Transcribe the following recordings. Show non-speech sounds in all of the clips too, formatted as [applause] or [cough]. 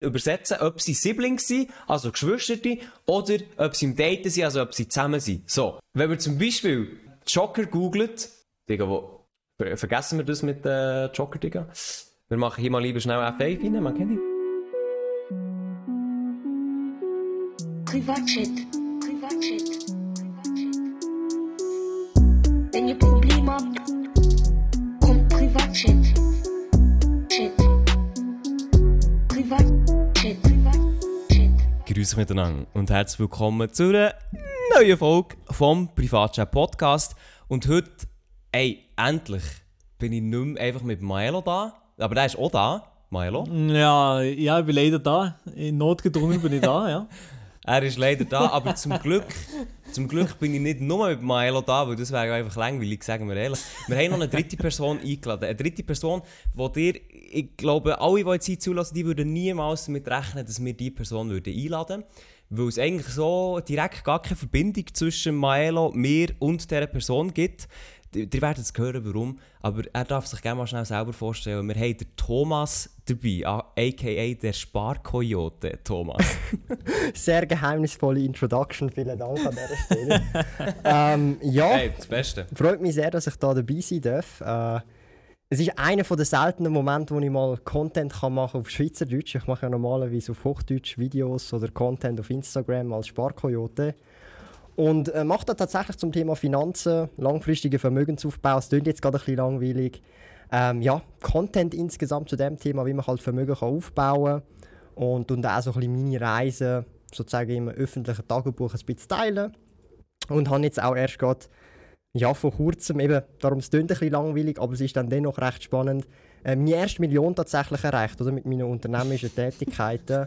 übersetzen, ob sie Siblings sind, also Geschwister, oder ob sie im Daten sind, also ob sie zusammen sind. So. Wenn wir zum Beispiel Joker googelt, Digga, wo, vergessen wir das mit äh, Joker, Digga? Wir machen hier mal lieber schnell F5 rein, man kennt ihn. Privatchat, Grüße miteinander und herzlich willkommen zu einer neuen Folge vom Privatchat Podcast. Und heute, ey, endlich bin ich nicht mehr einfach mit Milo da, aber der ist auch da. Milo? Ja, ja, ich bin leider da. In Not gedrungen bin ich da, ja. [laughs] Er ist leider da, aber zum Glück, zum Glück bin ich nicht nur mit Milo da, weil das wäre einfach langweilig, sagen wir ehrlich. Wir haben noch eine dritte Person eingeladen. Eine dritte Person, wo dir, ich glaube, alle, die jetzt zulassen, die würden niemals damit rechnen, dass wir diese Person würden einladen würden. Weil es eigentlich so direkt gar keine Verbindung zwischen Maelo, mir und dieser Person gibt. Ihr werdet es hören, warum. Aber er darf sich gerne mal schnell selber vorstellen. Wir haben den Thomas dabei, a.k.a. der Sparkoyote Thomas. [laughs] Sehr geheimnisvolle Introduction, vielen Dank an dieser Stelle. [laughs] ähm, ja, hey, das Beste. freut mich sehr, dass ich da dabei sein darf. Äh, es ist einer der seltenen Momente, wo ich mal Content kann machen auf Schweizerdeutsch. Ich mache ja normalerweise auf Hochdeutsch Videos oder Content auf Instagram als Sparkoyote. Und äh, macht da tatsächlich zum Thema Finanzen, langfristiger Vermögensaufbau. Es klingt jetzt gerade ein bisschen langweilig. Ähm, ja, Content insgesamt zu dem Thema, wie man halt Vermögen kann aufbauen kann. Und, und auch so ein bisschen meine Reise sozusagen im öffentlichen Tagebuch ein bisschen teilen. Und habe jetzt auch erst gerade ja, vor kurzem, eben, darum es klingt ein bisschen langweilig, aber es ist dann dennoch recht spannend, äh, meine erste Million tatsächlich erreicht, oder, mit meinen unternehmerischen Tätigkeiten.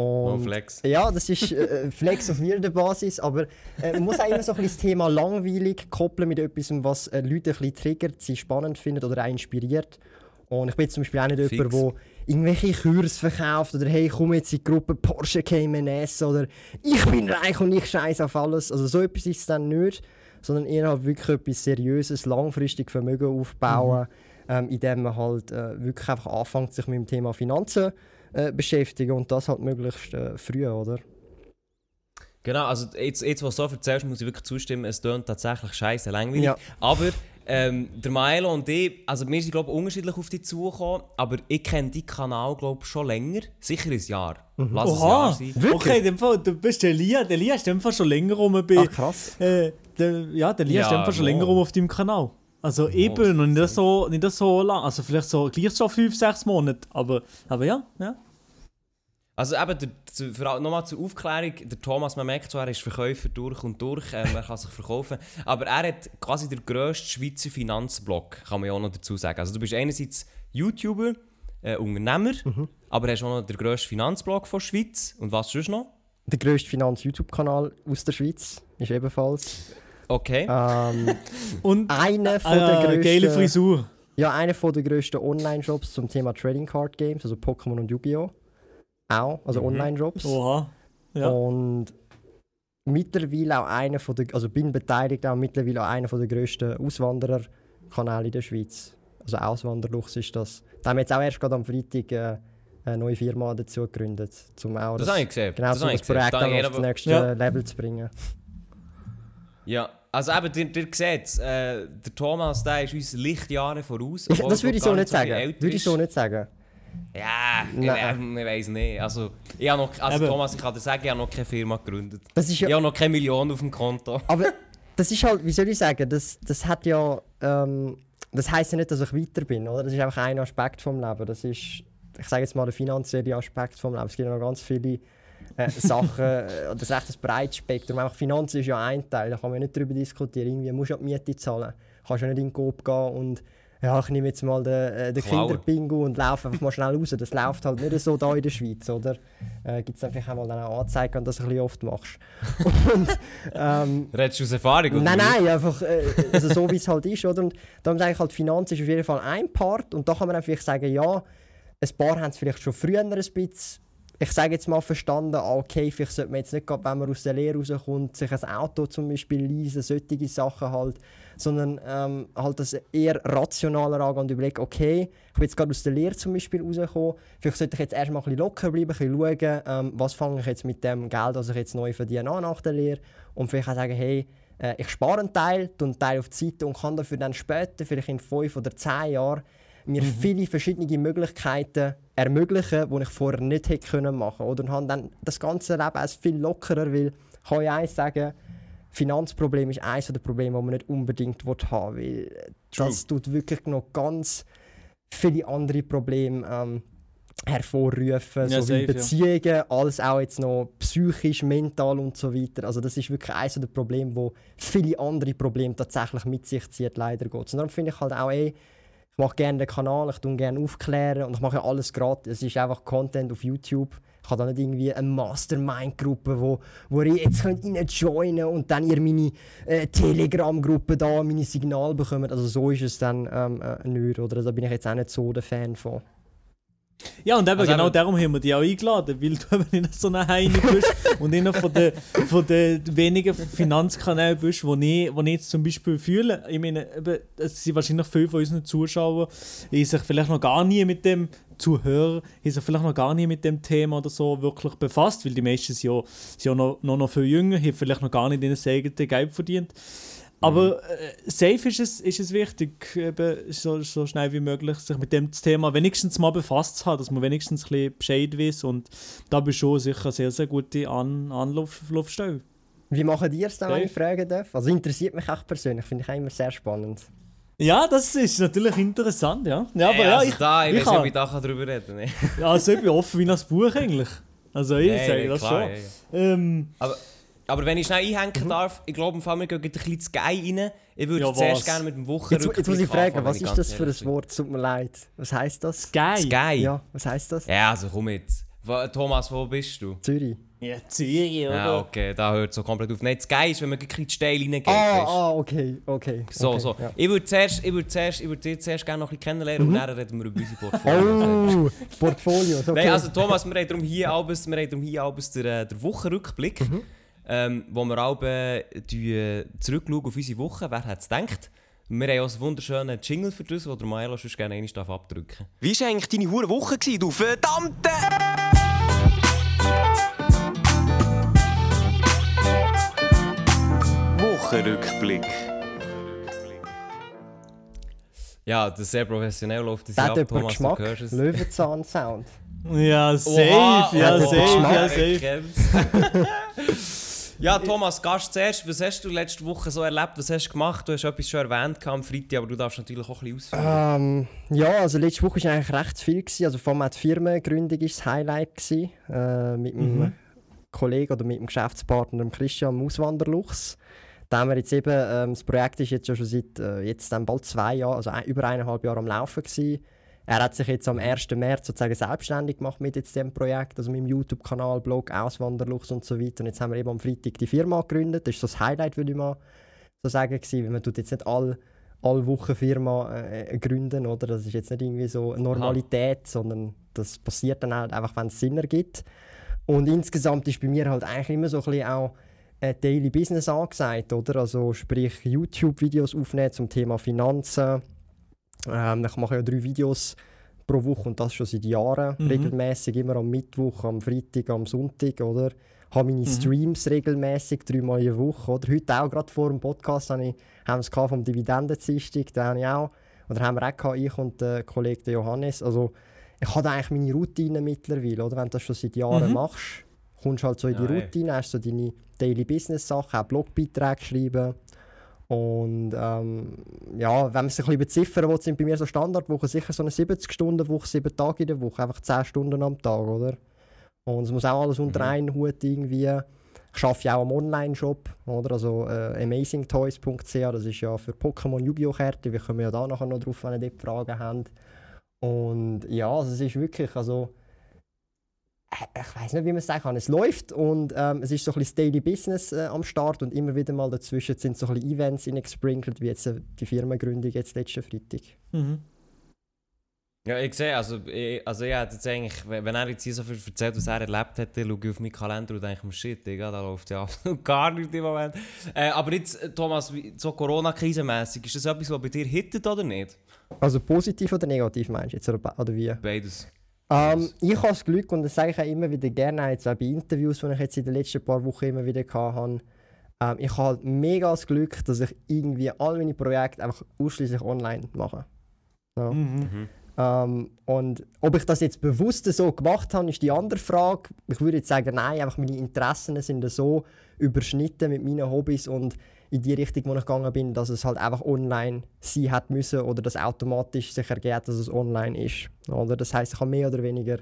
Und, oh, Flex. Ja, das ist äh, Flex auf wilder Basis, aber äh, man muss auch immer so ein bisschen das Thema langweilig koppeln mit etwas, was äh, Leute ein bisschen triggert, sie spannend finden oder auch inspiriert. Und ich bin zum Beispiel auch nicht Fix. jemand, der irgendwelche Kurs verkauft oder hey, komm jetzt in die Gruppe Porsche Cayman S oder ich bin reich und ich scheiße auf alles. Also so etwas ist es dann nicht, sondern eher halt wirklich etwas Seriöses, langfristig Vermögen aufbauen, mhm. ähm, indem man halt äh, wirklich einfach anfängt, sich mit dem Thema Finanzen äh, beschäftigen und das halt möglichst äh, früh, oder? Genau, also jetzt, jetzt was du so erzählst, muss ich wirklich zustimmen, es tönt tatsächlich scheiße langweilig. Ja. Aber ähm, der Milo und ich, also wir sind glaube ich unterschiedlich auf dich zugekommen, aber ich kenne deinen Kanal glaube schon länger, sicher ein Jahr. Mhm. Lass Oha, Jahr sein. Wirklich? Okay, dem Fall, du bist der Lia, der Lia ist dem Fall schon länger rum bei... Ach krass. Äh, der, ja, der Lia ja, ist dem Fall schon länger rum auf deinem Kanal. Also oh, eben, und nicht so, nicht so lang, also vielleicht so gleich so 5, 6 Monate, aber, aber ja, ja. Also eben, nochmal zur Aufklärung, der Thomas, man merkt zwar, er ist Verkäufer durch und durch, ähm, er kann sich verkaufen, aber er hat quasi den grössten Schweizer Finanzblock, kann man ja auch noch dazu sagen. Also du bist einerseits YouTuber, äh, Unternehmer, mhm. aber hast auch noch den grössten Finanzblog von der Schweiz. Und was sonst noch? Der grösste Finanz-YouTube-Kanal aus der Schweiz ist ebenfalls. Okay. Ähm, [laughs] und einer von äh, der grössten... Geile Frisur. Ja, einer von der grössten Online-Shops zum Thema Trading Card Games, also Pokémon und Yu-Gi-Oh! auch, also mhm. Online-Jobs. Oha. Ja. Und mittlerweile auch einer von der, also bin beteiligt auch mittlerweile auch einer von der grössten Auswandererkanäle in der Schweiz. Also Auswanderluchs ist das. Da haben wir jetzt auch erst gerade am Freitag äh, eine neue Firma dazu gegründet, um auch das, das. Genau, das, das Projekt dann auf das nächste ja. Level zu bringen. Ja, also eben, ihr, ihr seht, äh, der Thomas der ist uns Lichtjahre voraus. das würde ich so nicht sagen. Würde ich so nicht sagen. Ja, Nein. ich, ich weiß nicht. Also, ich habe noch, also Thomas, ich kann dir sagen, ich habe noch keine Firma gegründet. Das ist ja, ich habe noch keine Million auf dem Konto. Aber das ist halt, wie soll ich sagen, das, das hat ja, ähm, das heisst ja nicht, dass ich weiter bin, oder? Das ist einfach ein Aspekt vom Leben. Das ist, ich sage jetzt mal, der finanzielle Aspekt vom Leben. Es gibt ja noch ganz viele äh, Sachen, äh, das ist echt ein breites Spektrum. Einfach Finanzen ist ja ein Teil, da kann man nicht darüber diskutieren. Irgendwie musst du ja die Miete zahlen. Du kannst ja nicht in den Coop gehen und ja, ich nehme jetzt mal den, äh, den Kinderbingo und laufe einfach mal schnell raus. Das läuft halt nicht so da in der Schweiz, oder? Äh, Gibt es einfach auch mal dann auch Anzeigen, wenn du das ein bisschen oft machst. [laughs] und, ähm, Redest du aus Erfahrung? Oder nein, nein, einfach äh, also so wie es halt ist, oder? Und da haben halt Finanz ist auf jeden Fall ein Part und da kann man dann vielleicht sagen, ja, ein paar haben es vielleicht schon früher ein bisschen ich sage jetzt mal verstanden, ah, okay, vielleicht sollte man jetzt nicht gerade, wenn man aus der Lehre rauskommt, sich ein Auto zum Beispiel leisen, solche Sachen halt, sondern ähm, halt das eher rationaler angehen und überlegen, okay, ich bin jetzt gerade aus der Lehre zum Beispiel rausgekommen, vielleicht sollte ich jetzt erstmal ein bisschen locker bleiben, ein bisschen schauen, ähm, was fange ich jetzt mit dem Geld, das ich jetzt neu verdiene, nach der Lehre und vielleicht auch sagen, hey, äh, ich spare einen Teil, einen Teil auf die Seite und kann dafür dann später, vielleicht in fünf oder zehn Jahren, mir mhm. viele verschiedene Möglichkeiten ermöglichen, die ich vorher nicht hätte können machen oder und habe dann das ganze Leben als viel lockerer, weil ich kann ja eins sagen, Finanzproblem ist eines der Probleme, die man nicht unbedingt haben will, weil das tut wirklich noch ganz viele andere Probleme ähm, hervorrufen, ja, so wie Beziehungen, ja. alles auch jetzt noch psychisch, mental und so weiter. Also das ist wirklich eines der Probleme, wo viele andere Probleme tatsächlich mit sich zieht, leider Gottes. Und darum finde ich halt auch, ich mache gerne den Kanal, ich tue gerne aufklären und ich mache alles gratis. Es ist einfach Content auf YouTube. Ich habe da nicht irgendwie eine Mastermind-Gruppe, wo, wo ihr jetzt könnt joinen und dann ihr meine äh, Telegram-Gruppe da, meine Signale bekommt. Also so ist es dann ähm, äh, nicht, oder? Da bin ich jetzt auch nicht so der Fan von. Ja, und eben, also genau eben, darum haben wir dich auch eingeladen, weil [laughs] du eben nicht so eine Heine bist und einer von den, von den wenigen Finanzkanälen bist, wo ich, wo ich jetzt zum Beispiel fühle. Ich meine, eben, es sind wahrscheinlich viele von unseren Zuschauern, die sich vielleicht noch gar nie mit dem Zuhörer haben sich vielleicht noch gar nie mit dem Thema oder so wirklich befasst, weil die meisten sind ja, sind ja noch, noch, noch viel jünger, haben vielleicht noch gar nicht in den eigenen Geld verdient. Aber mhm. äh, safe ist es, ist es wichtig, eben so, so schnell wie möglich sich mit dem Thema wenigstens mal befasst zu haben, dass man wenigstens ein bisschen Bescheid weiß. Und da bist du schon sicher eine sehr, sehr gute An Anlaufstelle. Wie machen die es dann, wenn ich fragen darf? Also interessiert mich auch persönlich, finde ich auch immer sehr spannend. Ja, das ist natürlich interessant, ja. ja aber hey, also ja, ich, da, ich, ich weiß nicht, ob ich da darüber reden kann. ja, also ich bin offen wie ein Buch eigentlich. Also ich nee, sage das klar, schon. Ja, ja. Ähm, aber aber wenn ich schnell einhängen mhm. darf, ich glaube, wir gehen ein bisschen zu geil rein. Ich würde ja, zuerst gerne mit dem Wochenrückblick jetzt, jetzt muss ich fragen, was ist das für ein Wort? Tut mir leid. Was heisst das? Sky. Sky? Ja, was heisst das? Ja, also komm jetzt. Thomas, wo bist du? Zürich. Ja, Zürich, oder? Ja, okay, da hört so komplett auf. Nein, Sky ist, wenn man ein bisschen steil reingeht. Ah, ah, okay, okay. So, okay, so. Ja. Ich würde zuerst, ich würde zuerst, ich würde dich zuerst gerne noch ein bisschen kennenlernen mhm. und dann reden wir über unsere [laughs] Portfolio. Oh, Portfolio, okay. Nein, also Thomas, wir haben darum hier abends, wir haben darum hier abends den, äh, den Wochenrückblick. Mhm ähm, wo wir alle äh, zurückschauen auf unsere Woche. Wer hätte es gedacht? Wir haben auch einen wunderschönen Jingle für das, den der Maelo sonst gerne einmal abdrücken Wie war eigentlich deine hure Woche, gewesen, du verdammte... Wochenrückblick. Ja, das ist sehr professionell läuft das ab, Thomas, Geschmack, du hörst es. Löwenzahn-Sound. Ja, safe, Oha, ja, safe, ja, safe. [laughs] [laughs] Ja, Thomas, Gast zuerst. Was hast du letzte Woche so erlebt? Was hast du gemacht? Du hast etwas schon erwähnt am Freitag, aber du darfst natürlich auch ein bisschen ausführen. Ähm, ja, also letzte Woche war eigentlich recht viel. Gewesen. Also vor allem die Firmengründung war das Highlight. Gewesen, äh, mit mhm. meinem Kollegen oder mit dem Geschäftspartner Christian Auswanderluchs. Da haben wir jetzt eben, ähm, das Projekt ist jetzt schon seit äh, jetzt dann bald zwei Jahren, also ein, über eineinhalb Jahre am Laufen gewesen. Er hat sich jetzt am 1. März sozusagen selbstständig gemacht mit jetzt dem Projekt, also mit dem YouTube-Kanal, Blog, Auswanderluchs und so weiter. Und jetzt haben wir eben am Freitag die Firma gegründet. Das ist so das Highlight, würde ich mal so sagen, gewesen, weil man tut jetzt nicht alle alle Wochen Firma äh, gründen, oder? Das ist jetzt nicht irgendwie so eine Normalität, Aha. sondern das passiert dann halt einfach, wenn es Sinn ergibt. Und insgesamt ist bei mir halt eigentlich immer so ein bisschen auch ein Daily Business angesagt, oder? Also sprich YouTube-Videos aufnehmen zum Thema Finanzen, ähm, ich mache ja drei Videos pro Woche und das schon seit Jahren mhm. regelmäßig, immer am Mittwoch, am Freitag, am Sonntag, oder? habe meine mhm. Streams regelmäßig dreimal in der Woche, oder? Heute auch gerade vor dem Podcast habe ich, haben wir es vom Dividendenzistig, da habe ich auch, oder haben wir auch gehabt, ich und der Kollege Johannes, also ich habe eigentlich meine Routine mittlerweile, oder? Wenn du das schon seit Jahren mhm. machst, kommst du halt so in die Routine, hast so deine Daily Business Sachen, auch Blogbeiträge schreiben, und ähm, ja, wenn man sich ein bisschen beziffern will, sind bei mir so Standardwochen sicher so eine 70-Stunden-Woche, sieben Tage in der Woche, einfach 10 Stunden am Tag, oder? Und es muss auch alles unter mhm. einen Hut irgendwie. Ich arbeite ja auch am Online-Shop, oder? Also äh, amazingtoys.ch, das ist ja für Pokémon Yu-Gi-Oh! Kärtchen. Wir kommen ja da nachher noch drauf, wenn ihr dort Fragen habt. Und ja, also es ist wirklich, also ich weiß nicht, wie man es sagen kann. Es läuft und ähm, es ist so ein bisschen Daily Business äh, am Start und immer wieder mal dazwischen sind so ein bisschen Events gesprinkelt, wie jetzt äh, die Firmengründung jetzt letzten Freitag. Mhm. Ja, ich sehe, also, ich, also ja, jetzt eigentlich, wenn er jetzt hier so viel erzählt, was er erlebt hat, dann schaue ich auf meinen Kalender und denke mir, shit, Digga, da läuft ja [laughs] absolut gar nichts im Moment. Äh, aber jetzt, äh, Thomas, so Corona-Krise-mässig, ist das etwas, was bei dir hittet oder nicht? Also positiv oder negativ meinst du jetzt, oder, oder wie? Beides. Ähm, ich habe das Glück, und das sage ich auch immer wieder gerne, auch jetzt auch bei Interviews, die ich jetzt in den letzten paar Wochen immer wieder hatte, ähm, ich habe halt mega das Glück, dass ich irgendwie all meine Projekte einfach ausschließlich online mache. Ja. Mhm. Ähm, und ob ich das jetzt bewusst so gemacht habe, ist die andere Frage. Ich würde jetzt sagen, nein, einfach meine Interessen sind so überschnitten mit meinen Hobbys und in die Richtung, wo ich gegangen bin, dass es halt einfach online sein hat müssen oder dass automatisch sich ergeht, dass es online ist. Oder? Das heißt, ich habe mehr oder weniger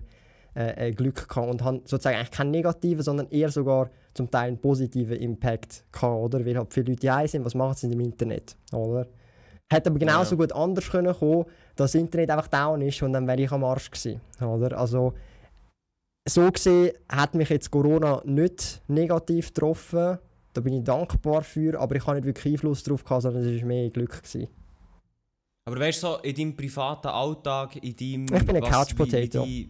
äh, äh, Glück gehabt und habe sozusagen eigentlich keinen negativen, sondern eher sogar zum Teil einen positiven Impact gehabt, oder? Weil halt viele Leute hier sind, was machen sie im Internet, oder? Hätte aber genauso gut anders können kommen, dass das Internet einfach down ist und dann wäre ich am Arsch gewesen, oder? Also so gesehen hat mich jetzt Corona nicht negativ getroffen. Da bin ich dankbar für, aber ich habe nicht wirklich Einfluss darauf gehabt, sondern es war mehr Glück gewesen. Aber weißt du, so in deinem privaten Alltag, in deinem. Ich bin ein Couch Potato. die-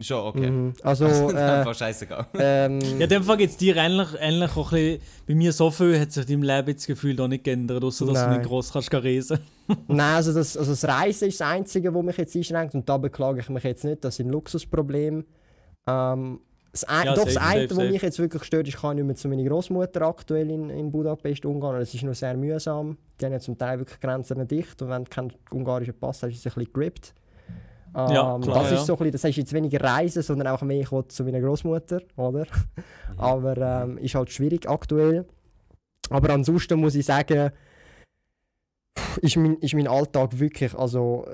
Schon, okay. Mhm. [laughs] Also Also, äh, scheißegal. ähm, [laughs] Ja, in dem Fall gibt es dir ähnlich, ähnlich auch ein bisschen, bei mir so viel hat sich dein Leben jetzt Gefühl noch nicht geändert, außer dass du Nein. nicht gross kannst reisen. [laughs] Nein, also das, also das Reisen ist das Einzige, was mich jetzt einschränkt und da beklage ich mich jetzt nicht, das sind Luxusprobleme. Ähm, das ein, Ja, doch safe, das eine, was mich jetzt wirklich stört, ist, ich kann nicht mehr zu meiner Großmutter aktuell in, in Budapest umgehen. Das ist nur sehr mühsam. Die haben ja zum Teil wirklich Grenzen dicht und wenn du keinen ungarischen Pass hast, ist es ein bisschen gerippt. Ähm, Ja, klar, das, ist so ein bisschen, das heißt jetzt weniger Reisen, sondern auch mehr ich zu meiner Großmutter, oder? Aber ähm, ist halt schwierig aktuell. Aber ansonsten muss ich sagen, ist mein, ist mein Alltag wirklich, also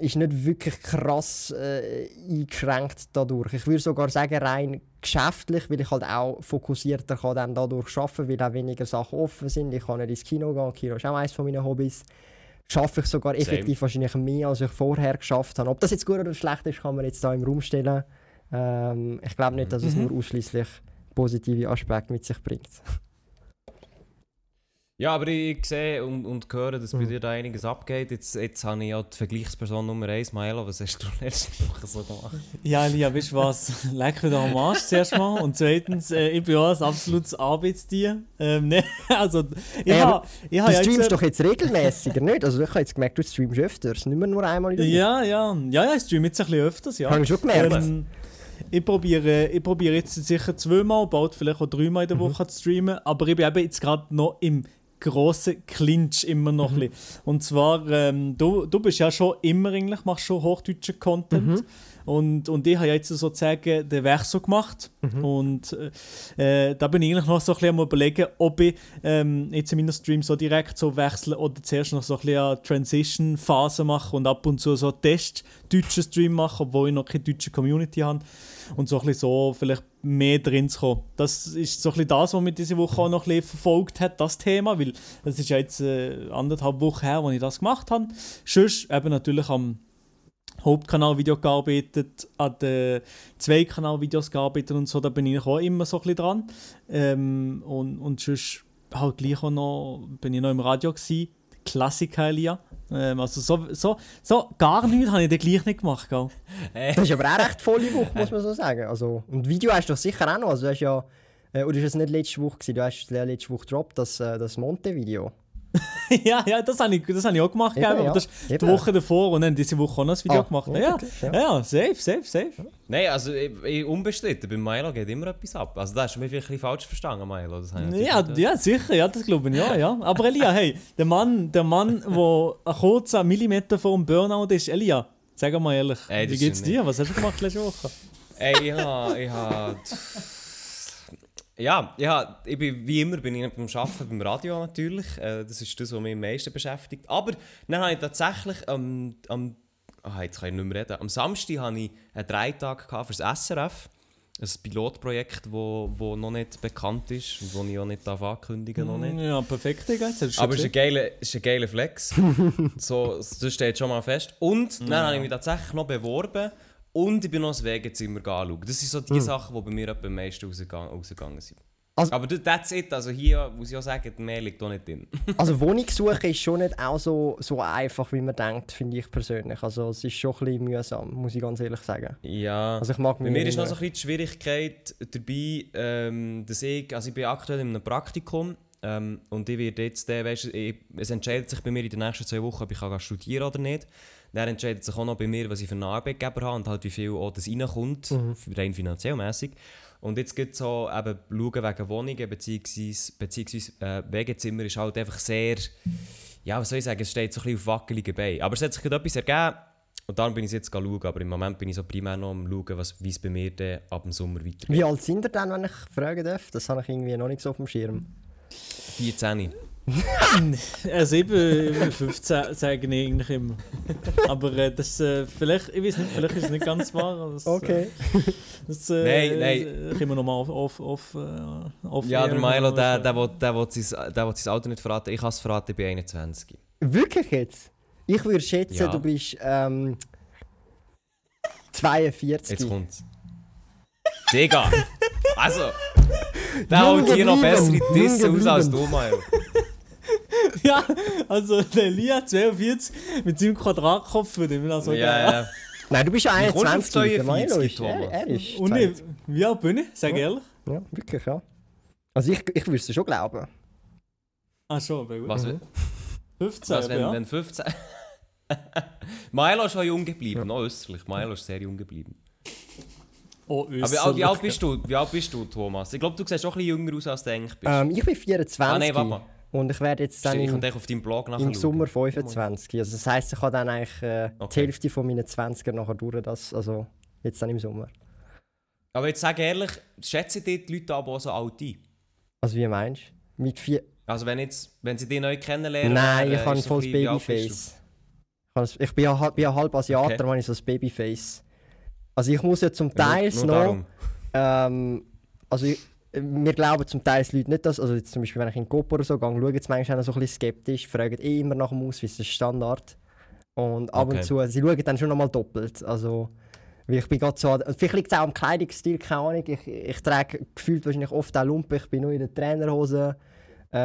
ist nicht wirklich krass äh, eingeschränkt dadurch. Ich würde sogar sagen, rein geschäftlich, weil ich halt auch fokussierter kann dann dadurch arbeiten, weil auch weniger Sachen offen sind. Ich kann nicht ins Kino gehen, Kino ist auch eines von meinen Hobbys. Schaffe ich sogar effektiv wahrscheinlich mehr, als ich vorher geschafft habe. Ob das jetzt gut oder schlecht ist, kann man jetzt da im Raum stellen. Ähm, ich glaube nicht, dass es Mhm. nur ausschließlich positive Aspekte mit sich bringt. [laughs] Ja, aber ich, sehe und, und höre, dass bei Mhm. dir da einiges abgeht. Jetzt, jetzt habe ich ja die Vergleichsperson Nummer 1, Maelo. Was hast du [laughs] letzte Woche so gemacht? Ja, Elia, weißt du was? [laughs] Leck wieder am Arsch zuerst mal. Und zweitens, äh, ich bin auch ein absolutes Arbeitstier. Ähm, ne, [laughs] also, ich ich ha Du ja streamst jetzt, doch jetzt regelmäßiger, nicht? Also ich habe jetzt gemerkt, du streamst öfters, nicht mehr nur einmal in der Woche. Ja, ja, ja, ja, ich streame jetzt ein bisschen öfters, ja. Habe ich schon gemerkt. Ähm, ich probiere ich probiere jetzt sicher zweimal, bald vielleicht auch dreimal in der Woche zu streamen, aber ich bin eben jetzt gerade noch im grossen Clinch immer noch ein bisschen. Und zwar, ähm, du, du bist ja schon immer eigentlich, machst schon hochdeutschen Content. Und, und ich habe ja jetzt sozusagen den Wechsel gemacht. Und äh, äh, da bin ich eigentlich noch so ein bisschen am überlegen, ob ich ähm, jetzt in meinen Stream so direkt so wechsle oder zuerst noch so ein bisschen eine Transition-Phase mache und ab und zu so Test deutschen Stream mache, obwohl ich noch keine deutsche Community habe. Und so ein bisschen so vielleicht mehr drin zu kommen. Das ist so ein das, was mich diese Woche auch noch ein bisschen verfolgt hat, das Thema, weil das ist ja jetzt äh, anderthalb Wochen her, als ich das gemacht habe. Sonst eben natürlich am Hauptkanal-Video gearbeitet, an den Zweikanal-Videos gearbeitet und so, da bin ich auch immer so ein bisschen dran. Ähm, und, und sonst halt gleich auch noch, bin ich noch im Radio gewesen, Klassiker Elia. Ähm, also so, so, so gar nichts habe ich dann gleich nicht gemacht, gell? [laughs] Das ist aber auch recht volle Woche, muss man so sagen. Also, und Video hast du doch sicher auch noch. Also, du hast ja, äh, oder ist es nicht letzte Woche gewesen? Du hast letzte Woche gedroppt, das, äh, das Monte-Video. [laughs] ja, ja, das habe ich, das habe ich auch gemacht, Eben? Aber ja. das ist die. Woche davor und dann diese Woche auch noch ein Video Ah, gemacht. ja, Ja, wirklich, ja, ja. ja, safe, safe, safe. Nein, also ich, ich, unbestritten, bei Milo geht immer etwas ab. Also da hast du mich vielleicht ein bisschen falsch verstanden, Milo. Ja, nicht- ja, sicher, ja, das glaube ich, ja, ja. Aber Elia, hey, der Mann, der Mann, der einen kurzen Millimeter vor dem Burnout ist, Elia, sag mal ehrlich, Ey, wie geht's dir? Was hast du gemacht letzte Woche? Ey, ich habe... Ja, ja, ich bin, wie immer bin ich beim Arbeiten, beim Radio natürlich. Äh, das ist das, was mich am meisten beschäftigt. Aber dann habe ich tatsächlich am... am ah, jetzt kann ich nicht mehr reden. Am Samstag hatte ich einen Dreitag für das SRF. Ein Pilotprojekt, wo, wo noch nicht bekannt ist und das ich auch nicht darf ankündigen noch nicht. Ja, perfekt, jetzt Aber es ist ein geiler, ist ein geiler Flex. [laughs] so, das steht schon mal fest. Und dann habe ich mich tatsächlich noch beworben und ich bin noch das Wegezimmer anschauen. Das sind so die Sachen, die bei mir am meisten rausgegangen, rausgegangen sind. Also- Aber das- that's it. Also hier muss ich auch sagen, mehr liegt auch nicht drin. [laughs] Also Wohnungssuche ist schon nicht auch so, so einfach, wie man denkt, finde ich persönlich. Also es ist schon ein bisschen mühsam, muss ich ganz ehrlich sagen. Ja. Also ich mag Bei mir ist noch so ein bisschen die Schwierigkeit dabei, ähm, dass ich, also ich bin aktuell in einem Praktikum ähm, und ich werde jetzt, äh, weißt, ich, es entscheidet sich bei mir in den nächsten zwei Wochen, ob ich kann studieren oder nicht. Dann entscheidet sich auch noch bei mir, was ich für einen Arbeitgeber habe und halt wie viel auch das reinkommt, rein finanziell mäßig. Und jetzt geht so eben schauen wegen Wohnungen beziehungsweise, beziehungsweise äh, Wegezimmer ist halt einfach sehr, ja was soll ich sagen, es steht so ein bisschen auf wackeligen Beinen. Aber es hat sich gerade etwas ergeben und darum bin ich jetzt schauen, aber im Moment bin ich so primär noch am schauen, was- wie es bei mir dann ab dem Sommer weitergeht. Wie alt sind ihr denn, wenn ich fragen darf? Das habe ich irgendwie noch nicht so auf dem Schirm. 14. Also eben 15 sagen ich eigentlich immer. Aber äh, das äh, vielleicht, ich weiß nicht, vielleicht ist es nicht ganz wahr. Das, Okay. Äh, das, äh, Nein, nein. äh, Können wir nochmal auf, auf, auf, äh, auf Ja, der Milo, der, der, will, der, will sein, der will sein Alter nicht verraten. Ich kann es verraten, ich bin 21. Wirklich jetzt? Ich würde schätzen, Ja. du bist ähm, 42. Jetzt kommt's. Digga! [laughs] Also! Der holt hier noch bessere Disse aus als du, Milo. [laughs] Ja, also der Lia 42 mit seinem Quadratkopf würde ich mir auch so. Ja, ja. Nein, du bist ja Wie kommst du auf 21. Der Milo 42, ist, Thomas? ist Und 20. ich, wie alt bin ich? Sag ehrlich. Ja, wirklich, ja. Also ich, ich würde es schon glauben. Ah schon, aber gut. Was, Mhm. 15, was wenn, ja. wenn 15... [laughs] Milo ist schon jung geblieben, noch östlich. Milo ist sehr jung geblieben. Oh, Aber wie alt- wie alt bist du, wie alt bist du Thomas? Ich glaube, du siehst auch ein bisschen jünger aus, als du eigentlich bist. Ähm, ich bin 24 ah nein, warte mal. Und ich werde jetzt dann im, im Sommer 25. Also das heisst, ich habe dann eigentlich äh, die Okay. Hälfte von meinen 20er nachher durch. Das, also jetzt dann im Sommer. Aber jetzt sag ehrlich, schätzen die die Leute aber auch so alt ein? Also wie meinst du? Mit vier... Also wenn, jetzt, wenn sie dich neu kennenlernen... Nein, äh, ich habe ein volles Babyface. Ich habe bin ja, halb- bin ja halb Asiater, Okay. okay. ich so ein Babyface. Also ich muss ja zum? Ja, Teil nur noch... Ähm, also ich, wir glauben zum Teil die Leute nicht, dass, also jetzt zum Beispiel wenn ich in den Coop oder so gehe, schauen sie manchmal auch so ein bisschen skeptisch, fragen eh immer nach dem Ausweis, das ist Standard. Und ab Okay. und zu, sie schauen dann schon nochmal doppelt. Also, weil ich bin gerade so, vielleicht liegt es auch am Kleidungsstil, keine Ahnung, ich, ich trage gefühlt wahrscheinlich oft auch Lumpen, ich bin nur in der Trainerhose. Äh,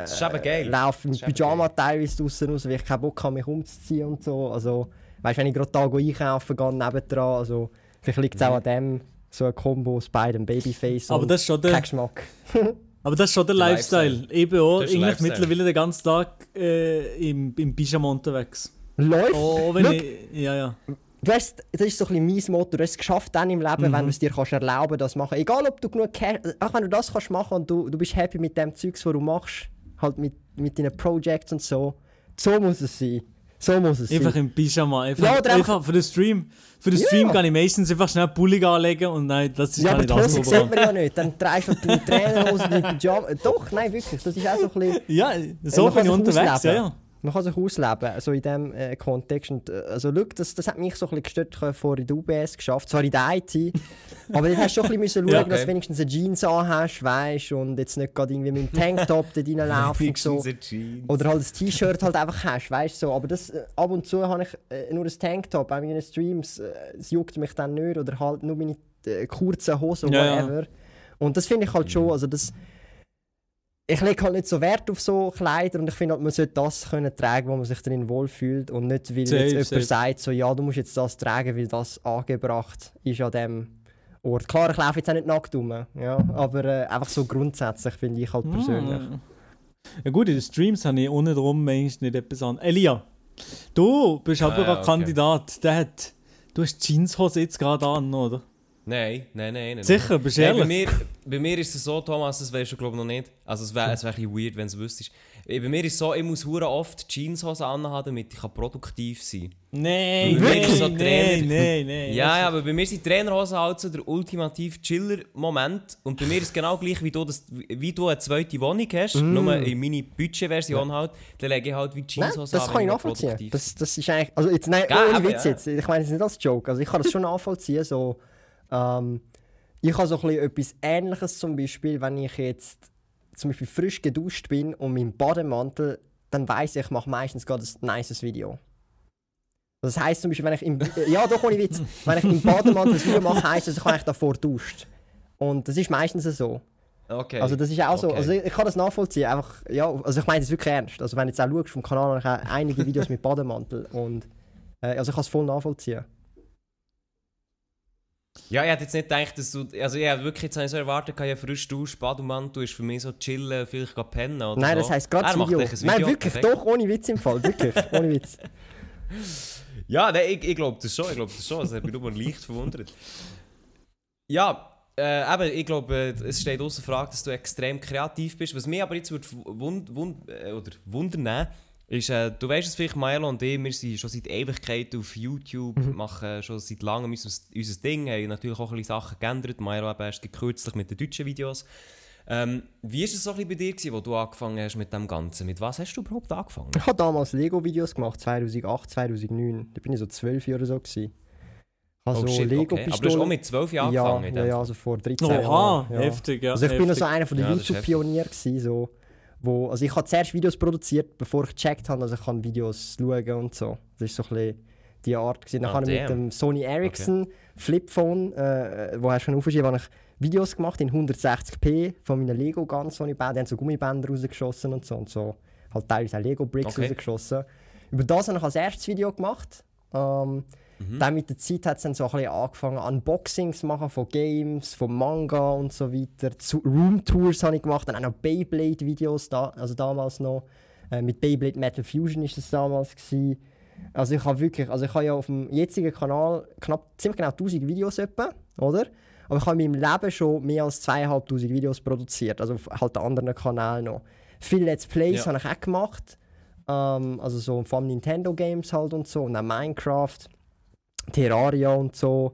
Das ist eben geil. Laufe im Das ist eben Pyjama teilweise draußen raus, weil ich keinen Bock habe, mich umzuziehen und so. Also, weißt wenn ich gerade da einkaufen gehe, nebendran, also, vielleicht liegt es auch an dem, so ein Kombo aus beidem Babyface Aber und das ist schon kein der, Geschmack. [laughs] aber das ist schon der Lifestyle. Lifestyle. Eben auch Das ist der eigentlich Lifestyle. mittlerweile den ganzen Tag äh, im, im Pyjama unterwegs. Läuft. Oh, wenn Schau, ich, ja, ja. du hast, das ist so ein bisschen mein Motto. Du hast es geschafft dann im Leben, Mhm. wenn du es dir kannst erlauben das zu machen. Egal, ob du genug Cash... Auch wenn du das kannst machen und du, du bist happy mit dem Zeugs, was du machst, halt mit, mit deinen Projects und so. So muss es sein. So muss es Einfach sein. im Pyjama. Einfach, Ja, oder einfach für den Stream. Für den Ja. Stream kann ich meistens einfach schnell Pulli anlegen und nein, das ist Ja, gar nicht das Hose sieht man ja nicht. Dann trägst du deine Trainerhose, deine Pyjama... Doch, nein, wirklich. Das ist auch so ein bisschen... Ja, so bin ich unterwegs, ja, ja. Man kann sich ausleben, so in diesem äh, Kontext. Und, äh, also, schau, das, das hat mich so ein bisschen gestört. Ich habe vorher in der UBS geschafft, zwar in der IT, [laughs] aber dann hast du schon ein bisschen schauen, Ja, dass okay. du wenigstens eine Jeans anhast, weißt und jetzt nicht gerade irgendwie mit dem Tanktop da reinlaufst und so. Oder halt ein T-Shirt halt einfach hast, weißt so. Aber das, äh, ab und zu habe ich äh, nur ein Tanktop, auch in den Streams, äh, es juckt mich dann nicht. Oder halt nur meine kurzen Hosen, Ja, ja. whatever. Und das finde ich halt schon, also das... Ich lege halt nicht so Wert auf so Kleider und ich finde halt, man sollte das können tragen, wo man sich drin wohlfühlt und nicht, weil Safe, jetzt jemand safe. sagt, so, ja, du musst jetzt das tragen, weil das angebracht ist an dem Ort. Klar, ich laufe jetzt auch nicht nackt rum, ja, aber äh, einfach so grundsätzlich finde ich halt persönlich. Mm. Ja gut, in den Streams habe ich ohne drum nicht etwas an. Elia, du bist aber Ah, ja, ein okay. Kandidat, der hat... Du hast die Jeanshose jetzt gerade an, oder? Nein, nein, nein. nein. Sicher, bist du Nein, bei, mir, bei mir ist es so, Thomas, das weißt du glaube ich noch nicht. Also es wäre es wär ein bisschen weird, wenn du es wüsstest. Bei mir ist es so, ich muss hure oft Jeanshosen anhaben, damit ich kann produktiv sein Nein, Wirklich? nein, So nein, nein, nein. Ja, ja, aber bei mir sind Trainerhosen halt so der ultimativ Chiller-Moment. Und bei mir ist es genau gleich, wie du, das, wie du eine zweite Wohnung hast, nur in meine Budget-Version halt, dann lege ich halt wie Jeanshosen das an, kann ich nachvollziehen. Das, das ist eigentlich, also jetzt, nein, Ja, ohne Witz ja. jetzt. Ich meine es nicht als Joke. Also ich kann das schon [laughs] nachvollziehen. So, ähm, ich habe so ein bisschen etwas Ähnliches zum Beispiel, wenn ich jetzt zum Beispiel frisch geduscht bin und dem Bademantel, dann weiß ich, ich mache meistens gerade ein nices Video. Das heisst zum Beispiel, wenn ich im, ja doch ohne Witz, wenn ich im Bademantel ein Video mache, heisst das, ich habe eigentlich davor duscht. Und das ist meistens so. Okay. Also das ist auch so, Okay. also ich, ich kann das nachvollziehen, einfach, ja, also ich meine das wirklich ernst. Also wenn du jetzt auch schaust vom Kanal, habe ich auch einige Videos mit Bademantel und äh, also ich kann es voll nachvollziehen. Ja, ich hätte jetzt nicht gedacht, dass du. Also, ich hätte wirklich jetzt nicht so erwartet, ja, frisch Dusch, Bademantel ist für mich so chillen, vielleicht gehen pennen oder Nein, so. das heisst gerade Er das Video. ein Nein, Video, wirklich, perfekt. doch, ohne Witz im Fall, wirklich, [laughs] ohne Witz. Ja, nein, ich, ich glaube das schon, ich glaube das schon. Das hat mich nur leicht verwundert. Ja, äh, eben, ich glaube, äh, es steht außer Frage, dass du extrem kreativ bist. Was mich aber jetzt würde wund, wund, äh, oder wundern ist, äh, du weißt es vielleicht, Milo und ich, wir sind schon seit Ewigkeiten auf YouTube, machen schon seit langem unser, unser Ding, haben natürlich auch ein bisschen Sachen geändert. Milo eben erst kürzlich mit den deutschen Videos. Ähm, wie war es so ein bisschen bei dir, gewesen, wo du angefangen hast mit dem Ganzen? Mit was hast du überhaupt angefangen? Ich habe damals Lego-Videos gemacht, 2008, 2009. Da bin ich so 12 Jahre so. Gewesen. Ich habe Oh so shit, okay. Aber du hast auch mit 12 Jahren ja, angefangen? ja, ja, also vor 13 Oha, Jahren. Ja. heftig, ja. Also ich bin heftig. so einer von den Ja, YouTube-Pionieren so, wo, also ich habe zuerst Videos produziert, bevor ich gecheckt habe, dass ich kann Videos schauen und so. Das ist so ein bisschen die Art gewesen. Dann Ah, habe ich mit dem Sony Ericsson Flipphone, äh, wo hast du schon aufgeschrieben, habe ich Videos gemacht in 160p von meinen Lego Guns, die ich baue. Die haben so Gummibänder rausgeschossen und so und so. Halt teilweise auch Lego Bricks Okay. rausgeschossen. Über das habe ich als erstes Video gemacht. Ähm, Mhm. Dann mit der Zeit hat es dann so ein bisschen angefangen, Unboxings zu machen von Games, von Manga und so weiter. Zu Roomtours habe ich gemacht, dann auch noch Beyblade-Videos, da, also damals noch. Äh, mit Beyblade Metal Fusion ist das damals. Gewesen. Also ich habe wirklich, also ich habe ja auf dem jetzigen Kanal knapp, ziemlich genau 1000 Videos etwa, oder? Aber ich habe in meinem Leben schon mehr als 2500 Videos produziert, also auf halt anderen Kanälen noch. Viele Let's Plays Ja. habe ich auch gemacht. Ähm, also so von Nintendo Games halt und so. Und auch Minecraft, Terraria und so.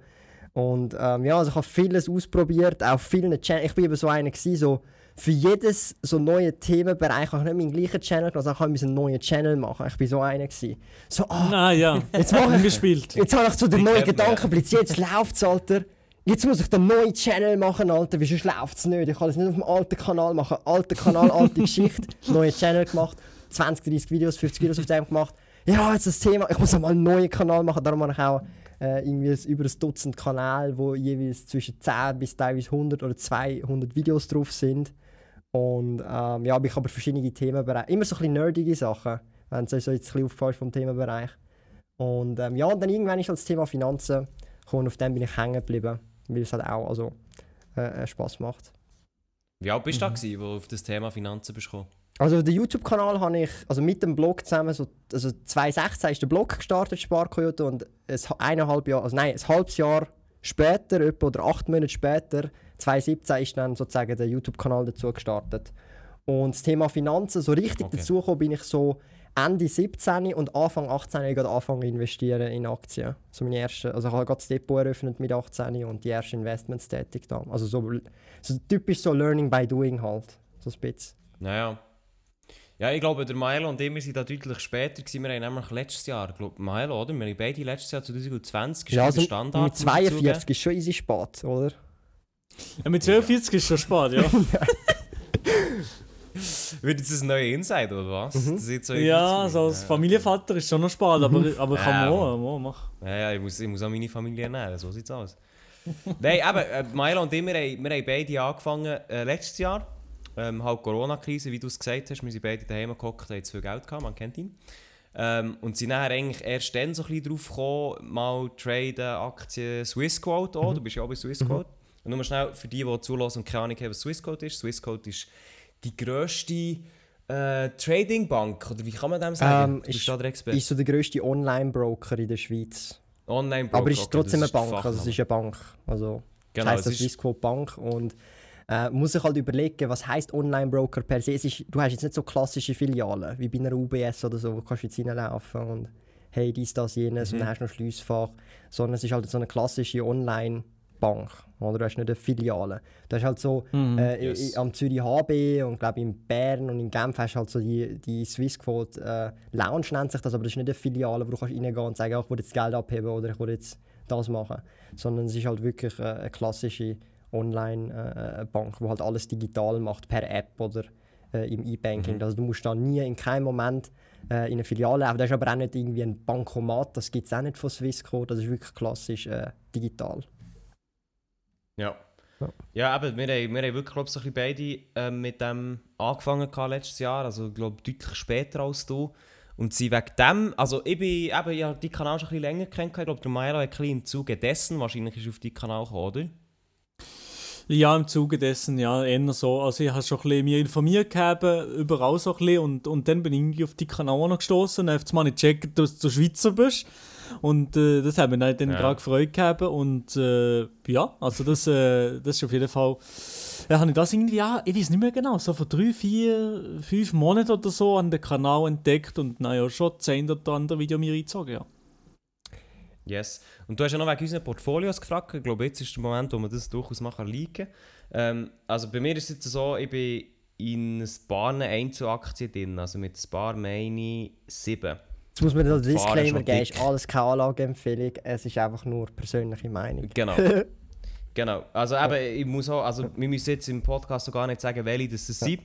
Und ähm, ja, also ich habe vieles ausprobiert, auch vielen Channels. Ich bin eben so einer gewesen, so für jedes so neue Themenbereich habe ich nicht meinen gleichen Channel, also ich habe einen neuen Channel machen. Ich bin so einer gewesen. So, ah, Ah ja, jetzt mache ich, gespielt. jetzt habe ich so den Die neuen Gedankenblitz, jetzt läuft's, Alter. Jetzt muss ich den neuen Channel machen, Alter, weil sonst läuft's nicht. Ich kann das nicht auf dem alten Kanal machen. Alter Kanal, alte Geschichte, [laughs] neuen Channel gemacht, 20, 30 Videos, 50 Videos auf dem gemacht. Ja, jetzt das Thema, ich muss auch mal einen neuen Kanal machen, darum habe ich auch äh, irgendwie über ein Dutzend Kanäle, wo jeweils zwischen 10 bis teilweise 100 oder 200 Videos drauf sind. Und ähm, ja, ich habe verschiedene Themenbereiche, immer so ein bisschen nerdige Sachen, wenn es euch so jetzt ein bisschen aufgefallen ist vom Themenbereich. Und ähm, ja, und dann irgendwann ist halt das Thema Finanzen gekommen und auf dem bin ich hängen geblieben, weil es halt auch also, äh, äh, Spaß macht. Wie alt bist du Mhm. da, gewesen, wo du auf das Thema Finanzen bist gekommen? Also den YouTube-Kanal habe ich, also mit dem Blog zusammen, so, also 2016 ist der Blog gestartet, Sparkoyote, und ein eineinhalb Jahr, also nein, ein halbes Jahr später, etwa, oder acht Monate später, 2017 ist dann sozusagen der YouTube-Kanal dazu gestartet. Und das Thema Finanzen, so richtig Okay. dazu gekommen bin ich so Ende 17 und Anfang 18 habe ich gerade angefangen zu investieren in Aktien. So meine erste, also ich habe gerade das Depot eröffnet mit 18 und die ersten Investments tätig da. Also so, so typisch so Learning by Doing halt, so ein bisschen. Naja. Ja, ich glaube, der Milo und ich, wir sind da deutlich später gewesen. Wir haben nämlich letztes Jahr, ich glaube, Milo, oder? Wir haben beide letztes Jahr 2020 Ja, also der Standard. mit muss ich zugeben. 42 ist schon easy spät, oder? Ja, mit 42 ist schon spät, ja. [laughs] [laughs] Wird jetzt ein neuer Inside, oder was? Mhm. Das so ja, so als Familienvater ist schon noch spät, aber, aber kann Ja, man auch, machen. Ja, ja, ich muss, ich muss auch meine Familie ernähren, so sieht's aus. [laughs] Nein, eben, äh, Milo und ich, wir haben, wir haben beide angefangen äh, letztes Jahr. Ähm, halt Corona-Krise, wie du es gesagt hast. Wir sind beide daheim gehockt, haben zu viel Geld gehabt, man kennt ihn. Ähm, und sind nachher eigentlich erst dann so ein bisschen drauf gekommen, mal traden, Aktien, Swissquote auch. Du bist ja auch bei Swissquote. Und nur mal schnell für die, die zulassen und keine Ahnung haben, was Swissquote ist. Swissquote ist die grösste äh, Trading-Bank, oder wie kann man dem sagen? Ähm, du bist ist- da der Experte. Ist so der grösste Online-Broker in der Schweiz. Online-Broker. Aber es ist okay, trotzdem eine Bank, also es ist eine Bank. Also, Genau, das heisst das Swissquote Bank und äh, muss sich halt überlegen, was heisst Online-Broker per se. Es ist, du hast jetzt nicht so klassische Filialen, wie bei einer UBS oder so, wo kannst du jetzt reinlaufen und hey, dies, das, jenes Mhm. und dann hast du noch ein Schliessfach. Sondern es ist halt so eine klassische Online-Bank. Oder du hast nicht eine Filiale. Du hast halt so Mhm. äh, Yes. am Zürich HB und glaube in Bern und in Genf hast du halt so die, die Swissquote äh, Lounge nennt sich das, aber das ist nicht eine Filiale, wo du kannst reingehen und sagen, ich will jetzt Geld abheben oder ich will jetzt das machen. Sondern es ist halt wirklich äh, eine klassische Online-Bank, wo halt alles digital macht, per App oder äh, im E-Banking. Also du musst da nie in keinem Moment äh, in eine Filiale laufen. Das ist aber auch nicht irgendwie ein Bankomat, das gibt es auch nicht von Swissquote. Das ist wirklich klassisch äh, digital. Ja. Ja, aber wir haben, wir haben wirklich, glaube ich, so ein bisschen beide äh, mit dem angefangen letztes Jahr, also ich glaube deutlich später als du. Und sie wegen dem, also ich bin eben, habe die Kanal schon ein bisschen länger kennengelernt, ich glaube der Milo hat ein bisschen im Zuge dessen wahrscheinlich ist auf die Kanal gekommen, oder? Ja, im Zuge dessen, ja, eher so. Also ich habe schon ein bisschen mich informiert gehabt, überall so ein bisschen und, und dann bin ich irgendwie auf die Kanal noch gestoßen und habe mal nicht gecheckt, dass du Schweizer bist. Und äh, das hat mich dann, dann ja. gerade gefreut gehabt und äh, ja, also das, äh, das ist auf jeden Fall, ja, habe ich das irgendwie, ja, ich weiß nicht mehr genau, so vor drei, vier, fünf Monaten oder so an den Kanal entdeckt und naja, schon zehn oder andere Video mir reingezogen, ja. Yes. Und du hast ja noch wegen unseren Portfolios gefragt. Ich glaube, jetzt ist der Moment, wo man das durchaus machen kann. Ähm, also bei mir ist es jetzt so, ich bin in ein paar Einzelaktien drin. Also mit ein paar meine ich sieben. Jetzt muss man den Disclaimer geben, ist alles keine Anlageempfehlung, es ist einfach nur persönliche Meinung. Genau. [laughs] genau. Also eben, ich muss auch, also wir müssen jetzt im Podcast gar nicht sagen, welche das sind.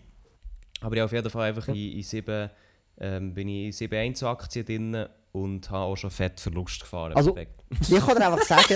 Aber ich auf jeden Fall einfach in, in sieben, ähm, bin ich in sieben Einzelaktien drin und habe auch schon Fettverlust gefahren. Also, [laughs] ich kann dir einfach sagen,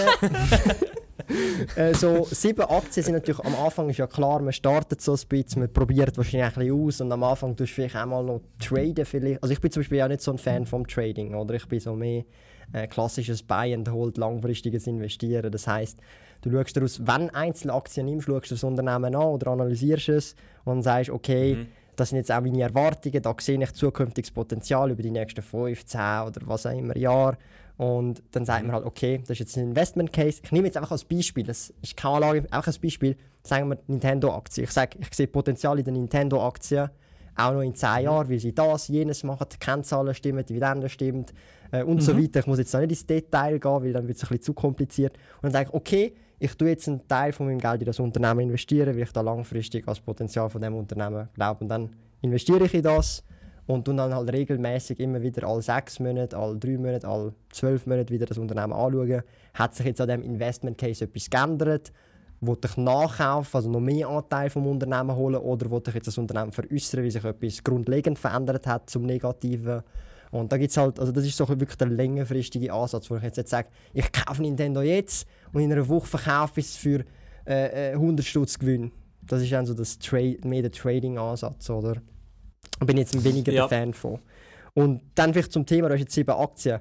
[laughs] äh, so sieben Aktien sind natürlich am Anfang ist ja klar, man startet so ein bisschen, man probiert wahrscheinlich ein bisschen aus und am Anfang tust du vielleicht auch mal noch traden vielleicht. Also ich bin zum Beispiel auch nicht so ein Fan vom Trading, oder? Ich bin so mehr äh, klassisches Buy and Hold, langfristiges Investieren. Das heißt, du schaust daraus, wenn Einzelaktien nimmst, schaust du das Unternehmen an oder analysierst es und sagst, okay, mhm das sind jetzt auch meine Erwartungen. Da sehe ich zukünftiges Potenzial über die nächsten 5, 10 oder was auch immer Jahre. Und dann sagt man halt, okay, das ist jetzt ein Investment Case. Ich nehme jetzt einfach als Beispiel, das ist keine Anlage, auch als Beispiel, sagen wir Nintendo-Aktie. Ich sage, ich sehe Potenzial in der Nintendo-Aktie auch noch in 10 mhm. Jahren, weil sie das, jenes machen, die Kennzahlen stimmen, die Dividenden stimmen äh, und mhm. so weiter. Ich muss jetzt noch nicht ins Detail gehen, weil dann wird es ein bisschen zu kompliziert. Und dann sage ich, okay, ich tue jetzt einen Teil von meinem Geld in das Unternehmen investieren, weil ich da langfristig als Potenzial von dem Unternehmen glaube. Und dann investiere ich in das und dann halt regelmäßig immer wieder alle sechs Monate, alle drei Monate, alle zwölf Monate wieder das Unternehmen anschauen. Hat sich jetzt an dem Investment Case etwas geändert? Wollte ich nachkaufen, also noch mehr Anteil vom Unternehmen holen oder wollte ich jetzt das Unternehmen veräußern, weil sich etwas grundlegend verändert hat zum Negativen? Und da gibt's halt, also das ist so wirklich der längerfristige Ansatz, wo ich jetzt, jetzt sage, ich kaufe Nintendo jetzt und in einer Woche verkaufe ich es für äh, 100 äh, Stutz Gewinn. Das ist dann so das Tra mehr der Trading-Ansatz, oder? Da bin ich jetzt weniger ja. der Fan von. Und dann vielleicht zum Thema, du hast jetzt sieben Aktien.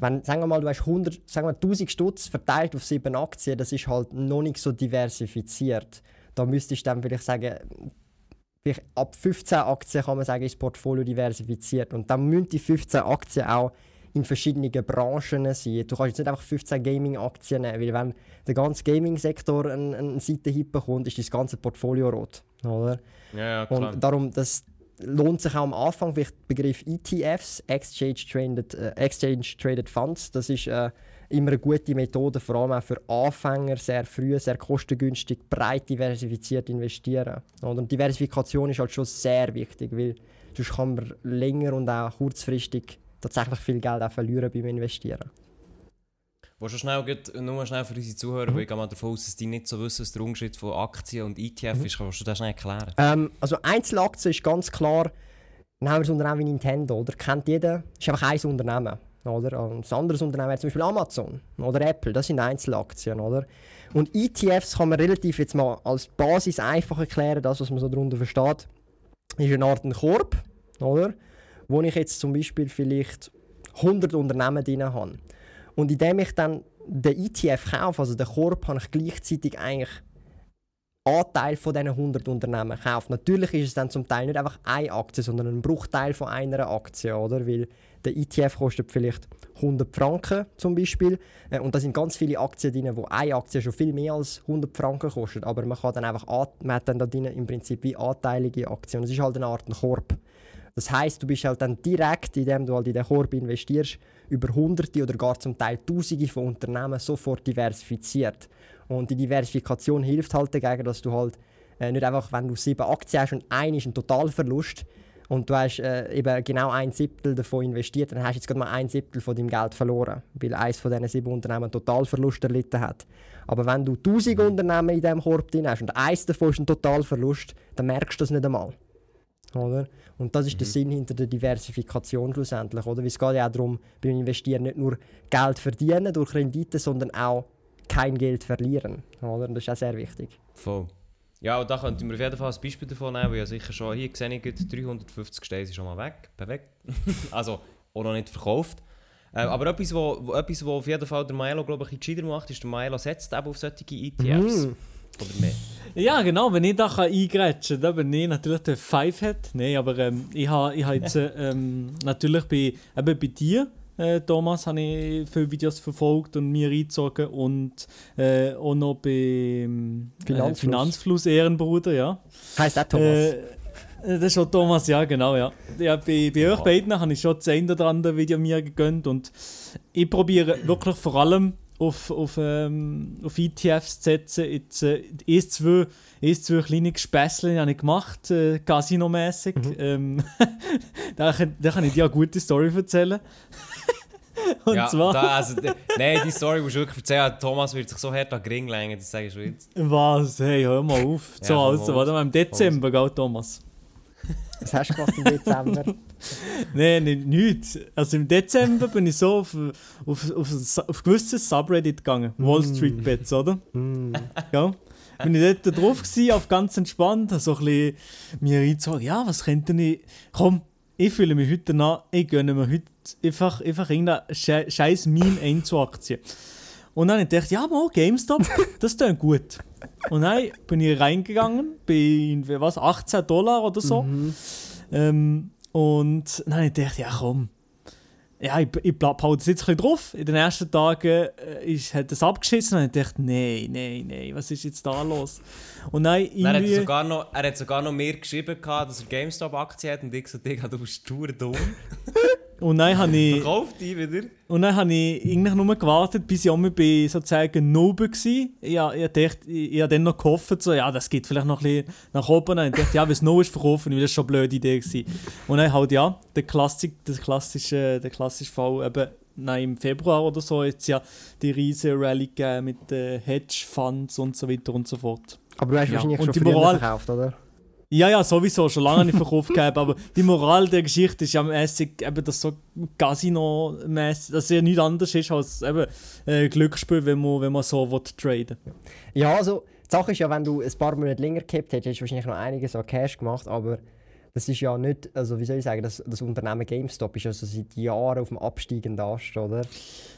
Wenn, sagen wir mal, du hast 100, sagen wir 1000 Stutz verteilt auf sieben Aktien, das ist halt noch nicht so diversifiziert. Da müsstest du dann vielleicht sagen, ab 15 Aktien kann man sagen, ist das Portfolio diversifiziert. Und dann müssen die 15 Aktien auch in verschiedenen Branchen sein. Du kannst jetzt nicht einfach 15 Gaming-Aktien nehmen, weil wenn der ganze Gaming-Sektor einen, einen Seitenhieb bekommt, ist das ganze Portfolio rot. Oder? Ja, ja, klar. Und darum, das lohnt sich auch am Anfang, der Begriff ETFs, Exchange Traded, äh, Exchange Traded Funds, das ist äh, immer eine gute Methode, vor allem auch für Anfänger, sehr früh, sehr kostengünstig, breit diversifiziert investieren. Und Diversifikation ist halt schon sehr wichtig, weil sonst kann man länger und auch kurzfristig tatsächlich viel Geld auch verlieren beim Investieren. Willst du schnell, nur schnell für unsere Zuhörer, mhm. weil ich gehe mal davon aus, dass die nicht so wissen, was der Unterschied von Aktien und ETF mhm. ist. Kannst du das schnell erklären? Ähm, also Einzelaktien ist ganz klar, nehmen wir das Unternehmen wie Nintendo, oder? Kennt jeder, ist einfach ein Unternehmen. Oder? Ein anderes Unternehmen wäre zum Beispiel Amazon oder Apple, das sind Einzelaktien. Oder? Und ETFs kann man relativ jetzt mal als Basis einfach erklären, das, was man so darunter versteht, ist eine Art ein Korb, oder? wo ich jetzt zum Beispiel vielleicht 100 Unternehmen drin habe. Und indem ich dann den ETF kaufe, also den Korb, habe ich gleichzeitig eigentlich Anteil von diesen 100 Unternehmen kauft. Natürlich ist es dann zum Teil nicht einfach eine Aktie, sondern ein Bruchteil von einer Aktie, oder? Weil der ETF kostet vielleicht 100 Franken zum Beispiel äh, und da sind ganz viele Aktien drin, wo eine Aktie schon viel mehr als 100 Franken kostet, aber man kann dann einfach, man hat dann da drin im Prinzip wie anteilige Aktien. Das ist halt eine Art ein Korb. Das heißt, du bist halt dann direkt, indem du halt in den Korb investierst, über Hunderte oder gar zum Teil Tausende von Unternehmen sofort diversifiziert. Und die Diversifikation hilft halt dagegen, dass du halt äh, nicht einfach, wenn du sieben Aktien hast und eine ist ein Totalverlust und du hast äh, eben genau ein Siebtel davon investiert, dann hast du jetzt gerade mal ein Siebtel von deinem Geld verloren, weil eines von diesen sieben Unternehmen einen Totalverlust erlitten hat. Aber wenn du tausend Unternehmen in diesem Korb drin hast und eins davon ist ein Totalverlust, dann merkst du das nicht einmal. Oder? Und das ist mhm. der Sinn hinter der Diversifikation schlussendlich. Oder? Weil es geht ja auch darum, beim Investieren nicht nur Geld verdienen durch Rendite, sondern auch kein Geld verlieren. Oder? Das ist auch sehr wichtig. Voll. Ja, und da könnten wir auf jeden Fall ein Beispiel davon nehmen, weil ja sicher schon, hier sehe ich gerade 350 Steine sind schon mal weg, perfekt. [laughs] also, auch noch nicht verkauft. Äh, aber etwas, wo, wo, etwas, wo auf jeden Fall der Milo, glaube ich, ein bisschen gescheiter macht, ist, der Milo setzt eben auf solche ETFs. Mm. Oder mehr. Ja, genau, wenn ich da kann eingrätschen kann, dann bin ich natürlich der Fivehead. Nein, aber ähm, ich habe ich ha jetzt äh, [laughs] ähm, natürlich bei, eben bei dir, äh, Thomas, habe ich viele Videos verfolgt und mir reingezogen und äh, auch noch bei ähm, Finanzfluss. Äh, Finanzfluss Ehrenbruder, ja. Heißt auch Thomas. Äh, das ist schon Thomas, ja, genau, ja. ja bei bei euch beiden habe ich schon das eine oder andere Video mir gegönnt und ich probiere wirklich vor allem auf, auf, ähm, auf ETFs zu setzen. Jetzt, äh, erst, zwei, erst zwei kleine Gespässchen habe ich gemacht, äh, Casino-mässig. Ähm, [laughs] da, kann- da kann ich dir eine gute Story erzählen. Und ja, zwar, Da, also, nein, die Story musst du wirklich erzählen. Thomas wird sich so hart an den Ring längen, das sage ich schon jetzt. was? Hey, hör mal auf. Ja, so, mal also, warte mal, im Dezember, gell, Thomas? Was hast du gemacht im Dezember? [laughs] Nein, nicht, nichts. Also im Dezember bin ich so auf, auf, auf, auf, gewisses Subreddit gegangen. Wall Street Bets, oder? Mm. Ja. Bin ich dort drauf gewesen, auf ganz entspannt, so ein bisschen mir reingezogen, ja, was könnte ich... Komm, ich fühle mich heute nach, ich gönne mir heute einfach, einfach irgendein sche- scheiß Meme ein zur Aktie. Und dann habe ich gedacht, ja, mal, GameStop, [laughs] das klingt gut. Und dann bin ich reingegangen, bei was, 18 Dollar oder so. Ähm, und dann habe ich gedacht, ja komm, ja, ich, ich hau das jetzt ein bisschen drauf. In den ersten Tagen äh, ist, hat es abgeschissen und ich dachte, nein, nein, nein, was ist jetzt da los? Und dann Dann hat er, sogar noch, er hat sogar noch mir geschrieben, gehabt, dass er GameStop-Aktien hat und ich Digga, du bist stur dumm. [laughs] Und dann [laughs] habe ich... Verkauf die wieder. Und dann habe ich eigentlich nur gewartet, bis ich auch mal bei sozusagen Noben war. Ja, ich dachte, ich, ich habe dann noch gehofft, so, ja, das geht vielleicht noch ein bisschen nach oben. Und ich dachte, ja, wenn es no ist verkaufen, weil das schon eine blöde Idee gewesen. Und dann halt, ja, der, Klassik, der, klassische, der klassische Fall, eben, nein, im Februar oder so, jetzt ja die riesige Rallye gegeben mit äh, Hedgefonds und so weiter und so fort. Aber du hast Ja, wahrscheinlich und schon die Moral- verkauft, oder? Ja, ja, sowieso, schon lange nicht verkauft gehabt, aber die Moral der Geschichte ist ja mäßig, eben, dass so Casino-mäßig, dass es ja nichts anderes ist als eben, äh, Glücksspiel, wenn man, wenn man so will, traden. Ja, also die Sache ist ja, wenn du ein paar Monate länger gehabt hättest, hättest du wahrscheinlich noch einiges an Cash gemacht, aber das ist ja nicht, also wie soll ich sagen, das, das Unternehmen GameStop ist ja so seit Jahren auf dem absteigenden Ast, oder?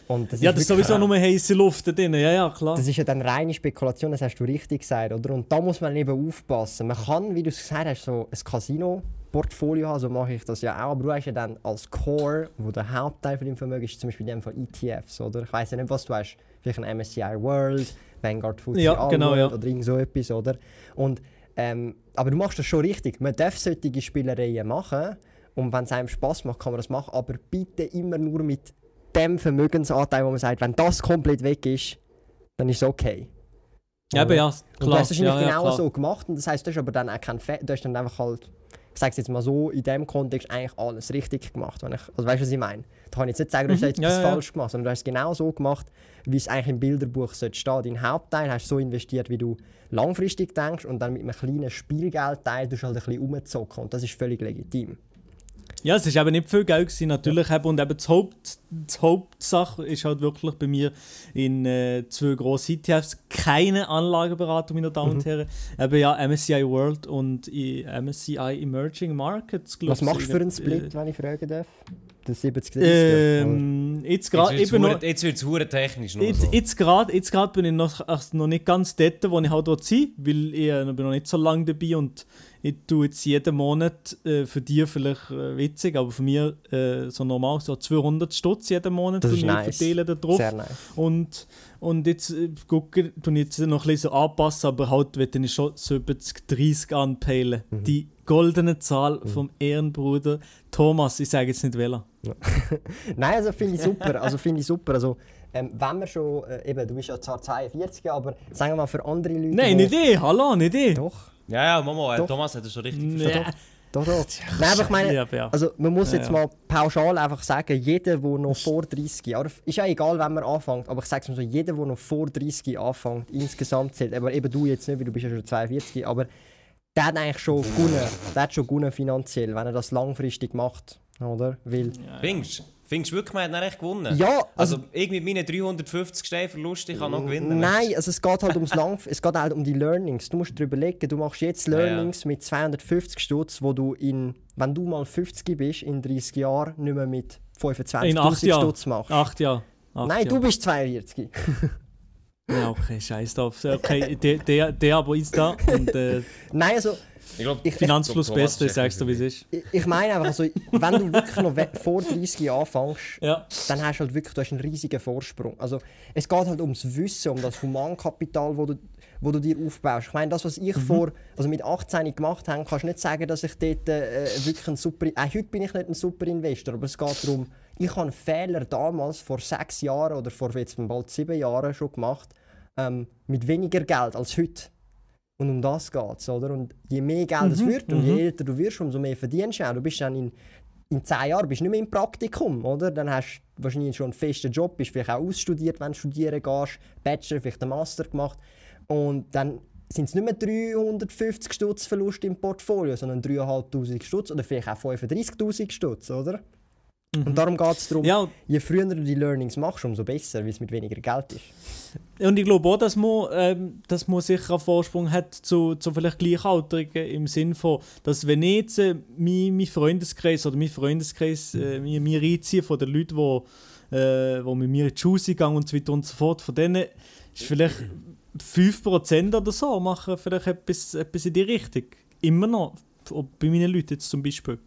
Und das Ja, das ist sowieso nur heiße Luft da drin, ja, ja, klar. Das ist ja dann reine Spekulation, das hast du richtig gesagt, oder? Und da muss man eben aufpassen. Man kann, wie du es gesagt hast, so ein Casino-Portfolio haben, so mache ich das ja auch, aber du hast ja dann als Core, wo der Hauptteil von deinem Vermögen ist, zum Beispiel in dem Fall ETFs, oder? Ich weiß ja nicht, was du hast. Vielleicht ein MSCI World, Vanguard FTSE Ja, genau, ja. oder irgend so etwas, oder? Und, ähm, aber du machst das schon richtig. Man darf solche Spielereien machen und wenn es einem Spaß macht, kann man das machen, aber bitte immer nur mit dem Vermögensanteil, wo man sagt, wenn das komplett weg ist, dann ist es okay. ja, aber ja, Und du klar. hast es wahrscheinlich ja, genau klar. so gemacht und das heißt, du hast aber dann auch keinen Fe du hast dann einfach halt, ich sage es jetzt mal so, in dem Kontext eigentlich alles richtig gemacht. Wenn ich, also weißt du, was ich meine? Da kann ich jetzt nicht sagen, du hast Mhm, jetzt ja, etwas ja, ja. falsch gemacht, sondern du hast es genau so gemacht, wie es eigentlich im Bilderbuch sollte stehen. Dein Hauptteil hast du so investiert, wie du langfristig denkst und dann mit einem kleinen Spielgeldteil du halt ein bisschen rumzocken und das ist völlig legitim. Ja, es war eben nicht viel Geld, gewesen, natürlich. eben. Und eben das Haupt, die Hauptsache ist halt wirklich bei mir in äh, zwei grossen ETFs keine Anlageberatung, meine Damen Mhm. und Herren. Eben ja, MSCI World und i- MSCI Emerging Markets. glaub Was machst du für einen ich, Split, wenn ich fragen darf? Das 70 Äh, ähm, jetzt Jetzt gerade wird es eben noch... hure- jetzt wird's hure technisch noch Jetzt, so. jetzt gerade jetzt grad bin ich noch, also noch nicht ganz dort, wo ich halt dort bin, weil ich äh, bin noch nicht so lange dabei und ich tue jetzt jeden Monat, äh, für dich vielleicht äh, witzig, aber für mich äh, so normal, so 200 Stutz jeden Monat Das ist ich nice. verteilen da drauf. Sehr nice. Und, und jetzt äh, gucke ich jetzt noch ein bisschen anpassen, aber halt will ich schon 70, 30 anpeilen. Mhm. Die goldene Zahl vom Ehrenbruder Thomas, ich sage jetzt nicht welcher. [laughs] Nein, also finde ich super. Also finde ich super. Also, ähm, wenn wir schon, äh, eben, du bist ja zwar 42, aber sagen wir mal für andere Leute. Nein, die- nicht ich, hallo, nicht ich. Doch, Ja, ja, Mama, äh. Thomas hat das schon richtig Nee. verstanden. Doch, doch. [laughs] Nein, aber ich meine, Ja, ja. also man muss Ja, jetzt ja. mal pauschal einfach sagen, jeder, der noch vor 30, oder ist ja egal, wenn man anfängt, aber ich sage es mal so, jeder, der noch vor 30 anfängt, insgesamt zählt, aber eben du jetzt nicht, weil du bist ja schon 42, aber der hat eigentlich schon gewonnen, der hat schon gewonnen finanziell, wenn er das langfristig macht, oder? Weil, Findest Findest du wirklich, man hat dann echt gewonnen? Ja, Also, also- irgendwie mit meinen 350 Steinen Verlust, ich kann noch gewinnen. Nein, also es geht halt ums Lang [laughs] es geht halt um die Learnings. Du musst dir überlegen, du machst jetzt Ja, ja. Learnings mit 250 Stutz, wo du in, wenn du mal 50 bist, in 30 Jahren nicht mehr mit In acht 25'000 Jahren. Stutz machst. Acht Jahre. Acht Nein, Jahre. du bist 42. [laughs] Ja, okay, scheiß drauf. Okay, der, der, der aber ist da und äh, Nein, also Ich glaub, Ich- Finanzfluss ich Beste, sagst du, wie es ist. ich, ich meine einfach so, wenn du wirklich noch vor 30 Jahren anfängst, Ja. dann hast du halt wirklich du hast einen riesigen Vorsprung. Also es geht halt ums Wissen, um das Humankapital, wo du, wo du dir aufbaust. Ich meine, das, was ich vor, also mit 18 gemacht habe, kannst du nicht sagen, dass ich dort äh, wirklich ein super, äh, heute bin ich nicht ein super Investor, aber es geht darum, ich habe einen Fehler damals vor sechs Jahren oder vor jetzt bald sieben Jahren schon gemacht, ähm, mit weniger Geld als heute. Und um das geht es, oder? Und je mehr Geld es wird und je älter du wirst, umso mehr verdienst du auch. Du bist dann in, in 10 Jahren bist nicht mehr im Praktikum, oder? Dann hast du wahrscheinlich schon einen festen Job, bist vielleicht auch ausstudiert, wenn du studieren gehst, Bachelor, vielleicht einen Master gemacht. Und dann sind es nicht mehr 350 Stutz Verlust im Portfolio, sondern 3'500 Stutz oder vielleicht auch 35'000 Stutz, oder? Und darum geht es darum, Ja, je früher du die Learnings machst, umso besser, weil es mit weniger Geld ist. Und ich glaube auch, dass man, ähm, dass man sicher einen Vorsprung hat zu, zu vielleicht Gleichaltrigen im Sinn von, dass wenn ich jetzt äh, mein, mein Freundeskreis oder mein Freundeskreis äh, mir, mir reinziehe von den Leuten, die äh, wo mit mir in die Schule sind gegangen und so weiter und so fort, von denen ist vielleicht 5% oder so machen vielleicht etwas, etwas in die Richtung. Immer noch. Ob Bei meinen Leuten jetzt zum Beispiel.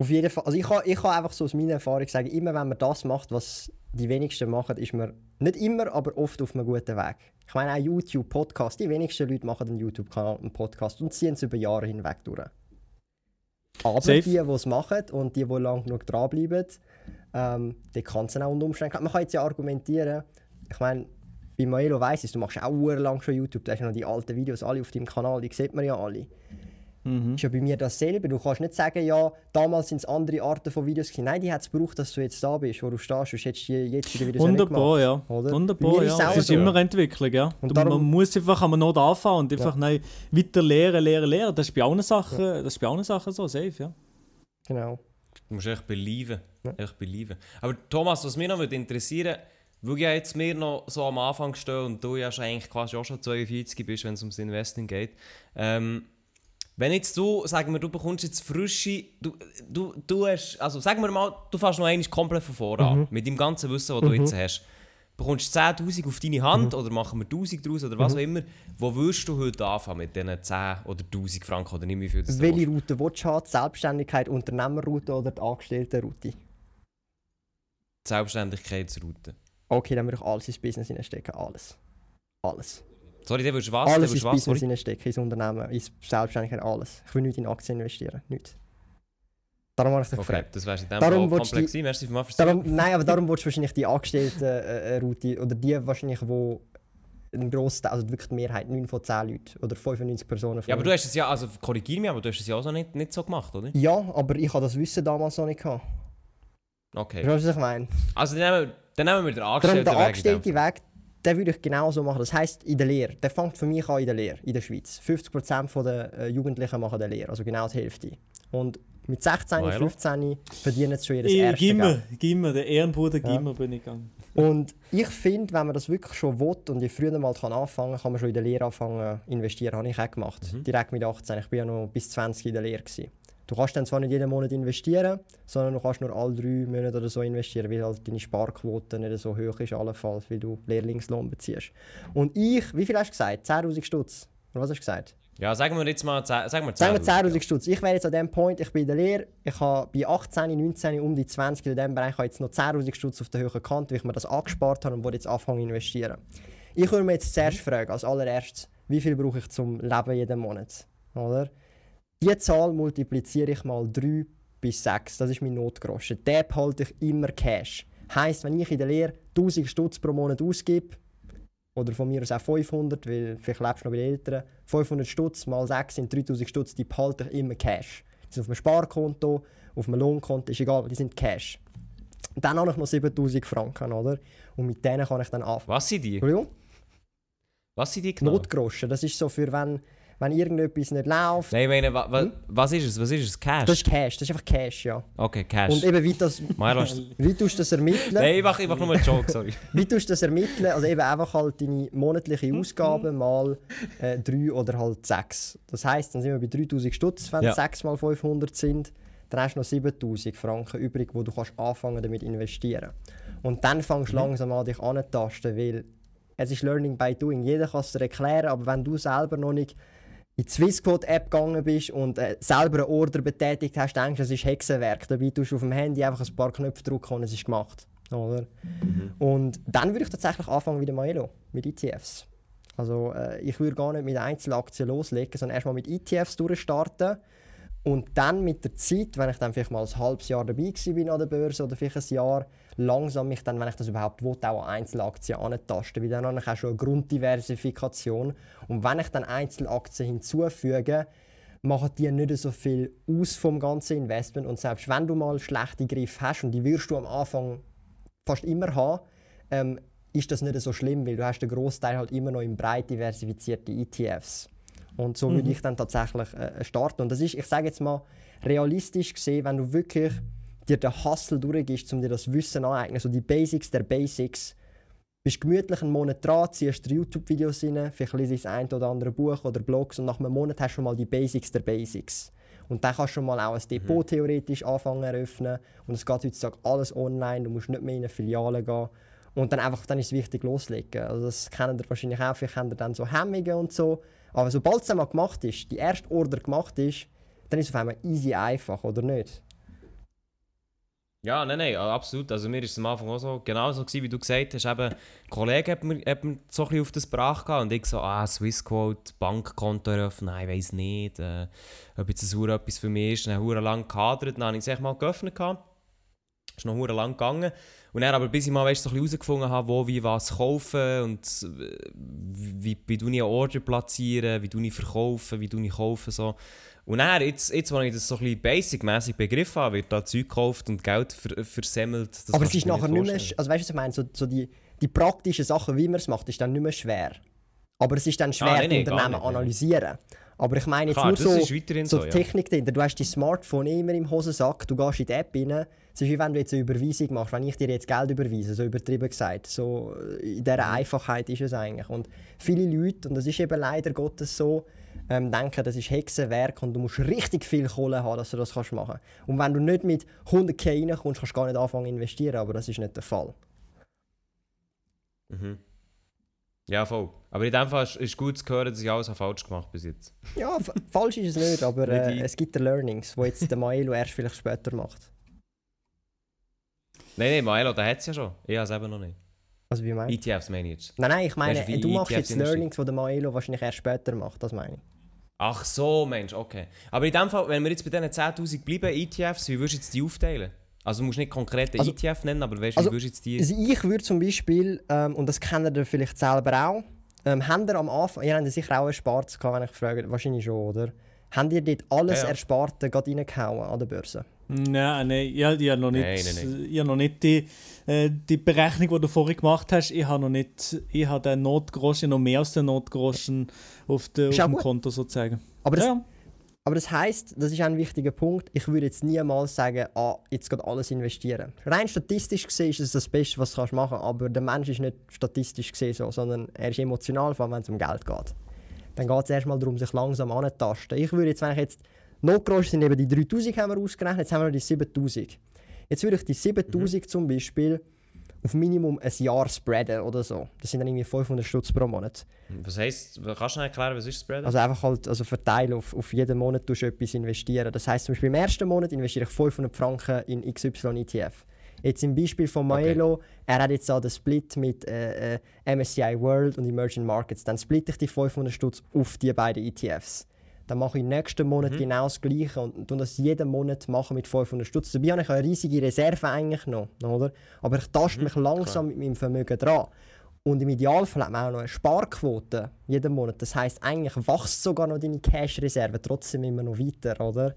Auf jeden Fall. Also ich kann, ich kann einfach so aus meiner Erfahrung sagen, immer wenn man das macht, was die wenigsten machen, ist man nicht immer, aber oft auf einem guten Weg. Ich meine auch YouTube, Podcast. Die wenigsten Leute machen einen YouTube-Kanal, einen Podcast und ziehen es über Jahre hinweg durch. Aber Safe. die, die es machen und die, die lang genug dranbleiben, ähm, die kann es auch unter Umständen. Man kann jetzt ja argumentieren, ich meine, bei Maelo weiss ich, du machst auch lang schon YouTube, du hast noch die alten Videos alle auf deinem Kanal, die sieht man ja alle. Ist ja bei mir dasselbe. Du kannst nicht sagen, ja, damals sind es andere Arten von Videos gewesen. Nein, die hat es gebraucht, dass du jetzt da bist, wo du stehst. Sonst hättest du jetzt die Videos ja nicht Wunderbar, gemacht. ja. oder? Wunderbar, ja. Es ist so. immer Entwicklung, ja. Und Du- darum- man muss einfach am Not anfangen und einfach nein, weiter lernen, lernen, lernen. Das ist bei allen Sachen, das ist bei allen Sachen so, safe, ja. Genau. Du musst echt belieben. Ja. Echt belieben. Aber Thomas, was mich noch würde interessieren weil ich ja jetzt mir noch so am Anfang stehe und du ja schon eigentlich quasi auch schon 42 bist, wenn es ums Investing geht. Ähm, wenn jetzt du, sagen wir, du bekommst jetzt frische, du, du, du hast, also sagen wir mal, du fährst noch einmal komplett von vorne an, mit dem ganzen Wissen, das du jetzt hast. Bekommst 10'000 auf deine Hand oder machen wir 1000 draus oder was auch immer. Wo würdest du heute anfangen mit diesen 10 oder 1000 Franken oder nicht mehr viel das Welche Route willst du haben? Die Selbstständigkeit, Unternehmerroute oder die Angestelltenroute? Selbstständigkeitsroute. Okay, dann würde ich alles ins Business hineinstecken. Alles. Alles. Sorry, der willst was? Der alles willst ins was? Business hineinstecken, ins Unternehmen, ins Selbstständigkeit, alles. Ich will nicht in Aktien investieren. Nichts. Darum habe ich dich Okay, gefragt. das wärst in dem Darum Fall komplex die-. Merci Darum, nein, aber darum willst du wahrscheinlich die Angestelltenroute oder die wahrscheinlich, wo ein Großteil, also wirklich die Mehrheit, 9 von 10 Leuten oder 95 Personen. Ja, aber du hast es ja, also korrigiere mich, aber du hast es ja auch so nicht, nicht so gemacht, oder? Ja, aber ich habe das Wissen damals noch nicht gehabt. Okay. Weißt du, was ich meine? Also dann nehmen wir, dann nehmen wir den Angestellten der Weg dem angestellte Weg, den würde ich genauso machen. Das heisst, in der Lehre. Der fängt für mich an in der Lehre, in der Schweiz. 50% der äh, Jugendlichen machen die Lehre, also genau die Hälfte. Und mit 16, Milo? 15 verdienen sie schon ihr Ich, erstes Gimmer. Gimmer, der Ehrenbruder Ja. Gimmer bin ich gegangen. Und ich finde, wenn man das wirklich schon will und je früher mal kann anfangen kann, kann man schon in der Lehre anfangen investieren. Habe ich auch gemacht. Direkt mit 18. Ich war ja noch bis 20 in der Lehre. Gewesen. Du kannst dann zwar nicht jeden Monat investieren, sondern du kannst nur alle drei Monate oder so investieren, weil halt deine Sparquote nicht so hoch ist, allenfalls, weil du Lehrlingslohn beziehst. Und ich, wie viel hast du gesagt? 10'000 Stutz? Oder was hast du gesagt? Ja, sagen wir jetzt mal, ze- sagen wir Sagen wir 10'000, 10'000 Stutz. Ich wäre jetzt an dem Point, ich bin in der Lehre, ich habe bei 18, 19, um die 20 in dem Bereich habe jetzt noch 10'000 Stutz auf der höheren Kante, weil ich mir das angespart habe und will jetzt anfangen zu investieren. Ich würde mir jetzt zuerst fragen, als allererstes, wie viel brauche ich zum Leben jeden Monat? Oder? Die Zahl multipliziere ich mal 3 bis 6, das ist mein Notgroschen. Den behalte ich immer Cash. Heißt, wenn ich in der Lehre 1000 Stutz pro Monat ausgebe, oder von mir aus auch 500, weil vielleicht lebst du noch bei den Eltern. 500 Stutz mal 6 sind 3000 Stutz, die behalte ich immer Cash. Die sind auf einem Sparkonto, auf einem Lohnkonto, ist egal, die sind Cash. Und dann habe ich noch 7000 Franken, oder? Und mit denen kann ich dann anfangen. Was sind die? Entschuldigung? Was sind die genau? Notgroschen, das ist so für wenn, wenn irgendetwas nicht läuft. Nein, ich meine, wa, wa, was ist es? Was ist es? Cash? Das ist Cash, das ist einfach Cash, ja. okay, Cash. Und eben, wie, das, [laughs] wie tust du das ermitteln? Nein, ich mache, ich mache nur einen Joke, sorry. [laughs] Wie tust du das ermitteln? Also eben einfach halt deine monatliche Ausgaben [laughs] mal äh, 3 oder halt 6. Das heisst, dann sind wir bei 3000 Stutz, wenn Ja. 6 mal 500 sind. Dann hast du noch 7000 Franken übrig, wo du kannst anfangen damit investieren. Und dann fängst du langsam an, dich anzutasten, weil es ist Learning by Doing. Jeder kann es dir erklären, aber wenn du selber noch nicht in die Swissquote-App gegangen bist und äh, selber einen Order betätigt hast, denkst du, es ist Hexenwerk. Dabei tust du auf dem Handy einfach ein paar Knöpfe drücken und es ist gemacht. Oder? Und dann würde ich tatsächlich anfangen wie der Maelo, mit ETFs. Also äh, ich würde gar nicht mit Einzelaktien loslegen, sondern erstmal mit ETFs durchstarten. Und dann mit der Zeit, wenn ich dann vielleicht mal ein halbes Jahr dabei bin an der Börse oder vielleicht ein Jahr, langsam mich dann, wenn ich das überhaupt will, auch an Einzelaktien antasten. Weil dann habe ich auch schon eine Grunddiversifikation. Und wenn ich dann Einzelaktien hinzufüge, machen die nicht so viel aus vom ganzen Investment. Und selbst wenn du mal schlechte Griffe hast, und die wirst du am Anfang fast immer haben, ähm, ist das nicht so schlimm, weil du hast den Großteil halt immer noch in breit diversifizierte ETFs. Und so würde ich dann tatsächlich äh, starten. Und das ist, ich sage jetzt mal, realistisch gesehen, wenn du wirklich dir den Hustle durchgehst, um dir das Wissen aneignen, so die Basics der Basics, bist gemütlich einen Monat dran, ziehst dir YouTube-Videos rein, vielleicht liest ein oder andere Buch oder Blogs und nach einem Monat hast du schon mal die Basics der Basics. Und dann kannst du schon mal auch ein Depot theoretisch anfangen eröffnen. Und es geht heutzutage alles online, du musst nicht mehr in eine Filiale gehen. Und dann einfach, dann ist es wichtig loslegen. Also das kennt ihr wahrscheinlich auch, vielleicht habt ihr dann so Hemmungen und so. Aber sobald es einmal gemacht ist, die erste Order gemacht ist, dann ist es auf einmal easy einfach, oder nicht? Ja, nein, nein, absolut. Also mir ist es am Anfang auch so genauso gewesen, wie du gesagt hast. Eben, ein Kollege hat mir, hat mir so ein bisschen auf das Brach gehabt und ich so, ah, Swissquote, Bankkonto eröffnen, nein, ich weiss nicht, äh, ob jetzt das Hure etwas für mich ist. Dann habe ich lang gehadert, dann habe ich es mal geöffnet gehabt. Ist noch hure lang gegangen. Und dann aber bis ich mal weißt, so ein herausgefunden habe, wo, wie, was kaufen und äh, wie, wie du eine Order platzieren, wie du ich verkaufen, wie du ich kaufen, so. Und dann, jetzt, jetzt, wo ich das so ein bisschen basic-mässig begriffen habe, wird da Zeug gekauft und Geld ver versemmelt. Das Aber es ist nachher nicht mehr, also weißt du, was ich meine, so, so die, die praktischen Sachen, wie man es macht, ist dann nicht mehr schwer. Aber es ist dann schwer, Ah, die nein, gar Unternehmen nicht, nein. analysieren. Aber ich meine jetzt Klar, nur so, so so, die ja. Technik dahinter. Du hast dein Smartphone immer im Hosensack, du gehst in die App rein. Es ist wie wenn du jetzt eine Überweisung machst, wenn ich dir jetzt Geld überweise, so übertrieben gesagt. So, äh, in dieser Einfachheit ist es eigentlich. Und viele Leute, und das ist eben leider Gottes so, ähm, denken, das ist Hexenwerk und du musst richtig viel Kohle haben, dass du das kannst machen Und wenn du nicht mit 100k reinkommst, kannst du gar nicht anfangen zu investieren, aber das ist nicht der Fall. Mhm. Ja, voll. Aber in dem Fall ist es gut zu hören, dass ich alles falsch gemacht bis jetzt. Ja, falsch ist es nicht, aber [laughs] äh, es gibt Learnings, die jetzt der Maelo erst vielleicht später macht. Nein, nein, Maelo, der hat es ja schon. Ich habe es eben noch nicht. Also wie meinst du? ETFs meine ich jetzt. Nein, nein, ich meine, Weißt du, du machst ETFs jetzt? Learnings, die der Maelo wahrscheinlich erst später macht, das meine ich. Ach so, Mensch, okay. Aber in dem Fall, wenn wir jetzt bei diesen 10'000 bleiben, ETFs, wie würdest du jetzt die aufteilen? Also du musst nicht konkret einen Also- ETF nennen, aber weißt du, also- wie würdest du jetzt die... Also ich würde zum Beispiel, ähm, und das kennt ihr vielleicht selber auch, ähm, habt ihr am Anfang, ihr habt sicher auch gehabt, wenn ich frage, wahrscheinlich schon, oder? Habt ihr dort alles Ja, ja. Ersparte gerade reingehauen an der Börse? Nein, nein, ich, ich habe noch nicht, Nein, nein, Ich habe noch nicht die, äh, die Berechnung, die du vorhin gemacht hast, ich habe noch nicht, ich habe den Notgroschen, noch mehr als den Notgroschen auf, de, auf dem gut. Konto sozusagen. Aber das, Ja, aber das heisst, das ist auch ein wichtiger Punkt, ich würde jetzt niemals sagen, ah, jetzt geht alles investieren. Rein statistisch gesehen ist es das Beste, was du kannst machen kannst, aber der Mensch ist nicht statistisch gesehen so, sondern er ist emotional, vor allem wenn es um Geld geht. Dann geht es erstmal darum, sich langsam anzutasten. Ich würde jetzt, wenn ich jetzt, Notgroschen sind eben die 3000 haben wir ausgerechnet, jetzt haben wir die 7000. Jetzt würde ich die 7000 zum Beispiel auf Minimum ein Jahr spreaden oder so. Das sind dann irgendwie 500 Stutz pro Monat. Was heisst, kannst du noch erklären, was ist Spread? Also einfach halt also verteilen auf, auf jeden Monat tust du etwas investieren. Das heißt zum Beispiel im ersten Monat investiere ich 500 Franken in XY ETF. Jetzt im Beispiel von Maelo, er hat jetzt auch den Split mit äh, äh, MSCI World und Emerging Markets. Dann splitte ich die 500 Stutz auf die beiden ETFs. Dann mache ich nächsten Monat genau das Gleiche und tue das jeden Monat machen mit 500 Stutz. Dabei habe ich eine riesige Reserve eigentlich noch, oder? Aber ich taste mich langsam mit meinem Vermögen dran. Und im Idealfall hat man auch noch eine Sparquote jeden Monat. Das heißt, eigentlich wächst sogar noch deine Cash-Reserve trotzdem immer noch weiter, oder?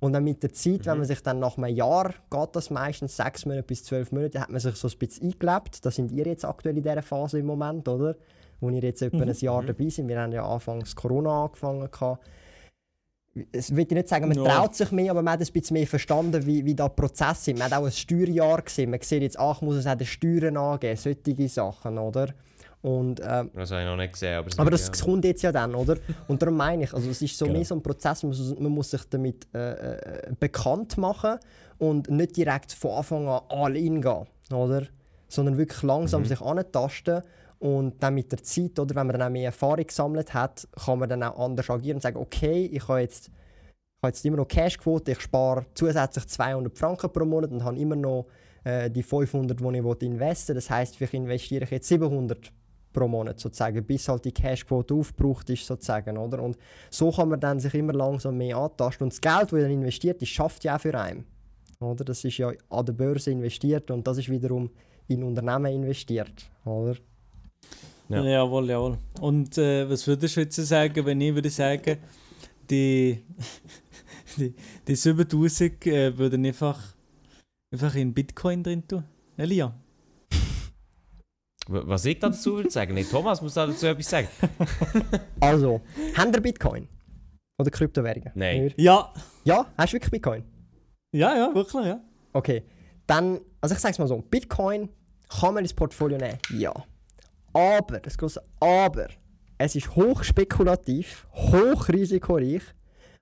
Und dann mit der Zeit, wenn man sich dann nach einem Jahr, geht das meistens sechs Monate bis zwölf Monate, hat man sich so ein bisschen eingelebt. Da sind ihr jetzt aktuell in dieser Phase im Moment, oder? wo ihr jetzt etwa Mhm. ein Jahr dabei sind. Wir haben ja anfangs Corona angefangen. Gehabt. Es will ich nicht sagen, man Ja. traut sich mehr, aber man hat ein bisschen mehr verstanden, wie, wie da die Prozesse sind. Man hat auch ein Steuerjahr gesehen. Man sieht jetzt, ach, muss es auch den Steuern angeben, solche Sachen, oder? Und ähm, Das habe ich noch nicht gesehen. Aber, aber das ja. kommt jetzt ja dann, oder? Und darum meine ich, also es ist so Genau. mehr so ein Prozess, man muss, man muss sich damit äh, äh, bekannt machen und nicht direkt von Anfang an all in gehen, oder? Sondern wirklich langsam Mhm. sich antasten und dann mit der Zeit, oder wenn man dann auch mehr Erfahrung gesammelt hat, kann man dann auch anders agieren und sagen, okay, ich habe jetzt, ich habe jetzt immer noch Cashquote, ich spare zusätzlich 200 Franken pro Monat und habe immer noch äh, die 500, die ich investieren will. Das heißt, vielleicht investiere ich jetzt 700 pro Monat sozusagen, bis halt die Cashquote aufgebraucht ist sozusagen, oder? Und so kann man dann sich immer langsam mehr antasten und das Geld, das dann investiert ist, schafft ja auch für einen, oder? Das ist ja an der Börse investiert und das ist wiederum in Unternehmen investiert, oder? Ja. Ja. Jawohl, jawohl. Und äh, was würdest du jetzt sagen, wenn ich würde sagen, die, [laughs] die, die 7000 äh, würden einfach, einfach in Bitcoin drin tun? Elia? Was ich dazu würde sagen? Nee, Thomas muss da dazu etwas sagen. [laughs] Also, habt ihr Bitcoin? Oder Kryptowährungen? Nein. Nicht? Ja. Ja, hast du wirklich Bitcoin? Ja, ja, wirklich, ja. Okay, dann, also ich sage es mal so, Bitcoin kann man ins Portfolio nehmen, ja. Aber, das große Aber, es ist hochspekulativ, hochrisikoreich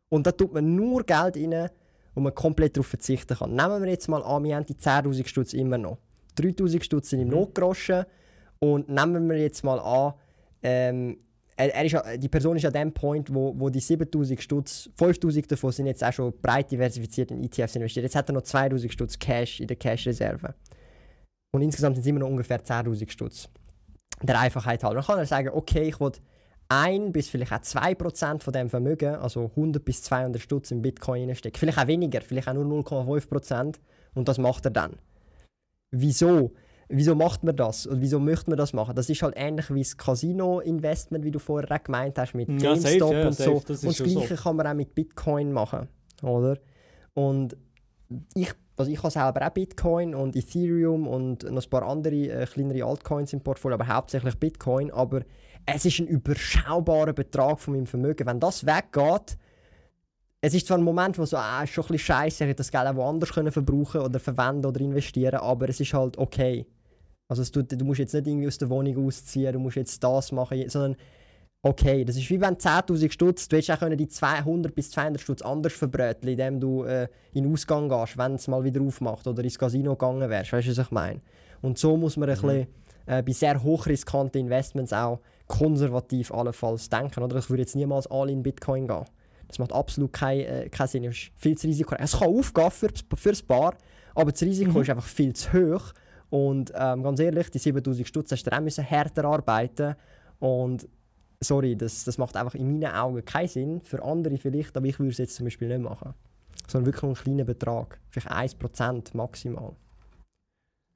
und da tut man nur Geld rein, wo man komplett darauf verzichten kann. Nehmen wir jetzt mal an, wir haben die 10'000 Stutz immer noch. 3'000 Stutz sind im Notgroschen und nehmen wir jetzt mal an, ähm, er, er ist die Person ist an dem Point, wo, wo die 7000 Stutz, 5000 davon sind jetzt auch schon breit diversifiziert in ETFs investiert. Jetzt hat er noch 2000 Stutz Cash in der Cash-Reserve. Und insgesamt sind es immer noch ungefähr 10.000 Stutz. Der Einfachheit halber. Dann kann er sagen, okay, ich will 1 bis vielleicht auch 2% von dem Vermögen, also 100 bis 200 Stutz in Bitcoin reinstecken. Vielleicht auch weniger, vielleicht auch nur 0,5%. Und das macht er dann. Wieso? Wieso macht man das? Und wieso möchte man das machen? Das ist halt ähnlich wie das Casino-Investment, wie du vorher gemeint hast, mit Ja, safe, GameStop ja, und safe, so. das und das schon so. Gleiche kann man auch mit Bitcoin machen, oder? Und ich, also ich habe selber auch Bitcoin und Ethereum und noch ein paar andere äh, kleinere Altcoins im Portfolio, aber hauptsächlich Bitcoin. Aber es ist ein überschaubarer Betrag von meinem Vermögen. Wenn das weggeht, es ist zwar ein Moment, wo so, ah, ist schon ein bisschen scheiße, ich hätte das Geld auch woanders können verbrauchen oder verwenden oder investieren, aber es ist halt okay. Also tut, du musst jetzt nicht irgendwie aus der Wohnung ausziehen, du musst jetzt das machen, sondern okay, das ist wie wenn 10'000 Stutz, du hättest auch können die 200 bis 200 Stutz anders verbröteln, indem du äh, in den Ausgang gehst, wenn es mal wieder aufmacht oder ins Casino gegangen wärst, weißt du, was ich meine? Und so muss man ein bisschen äh, bei sehr hochriskanten Investments auch konservativ allenfalls denken, oder? Ich würde jetzt niemals alle in Bitcoin gehen. Das macht absolut keinen äh, keinen Sinn, es ist viel zu risikoreich. Es kann aufgehen für, fürs Bar, aber das Risiko ist einfach viel zu hoch. Und ähm, ganz ehrlich, die 7000 Stutz hast du auch müssen härter arbeiten und sorry, das, das macht einfach in meinen Augen keinen Sinn. Für andere vielleicht, aber ich würde es jetzt zum Beispiel nicht machen. Sondern wirklich einen kleinen Betrag. Vielleicht 1% maximal.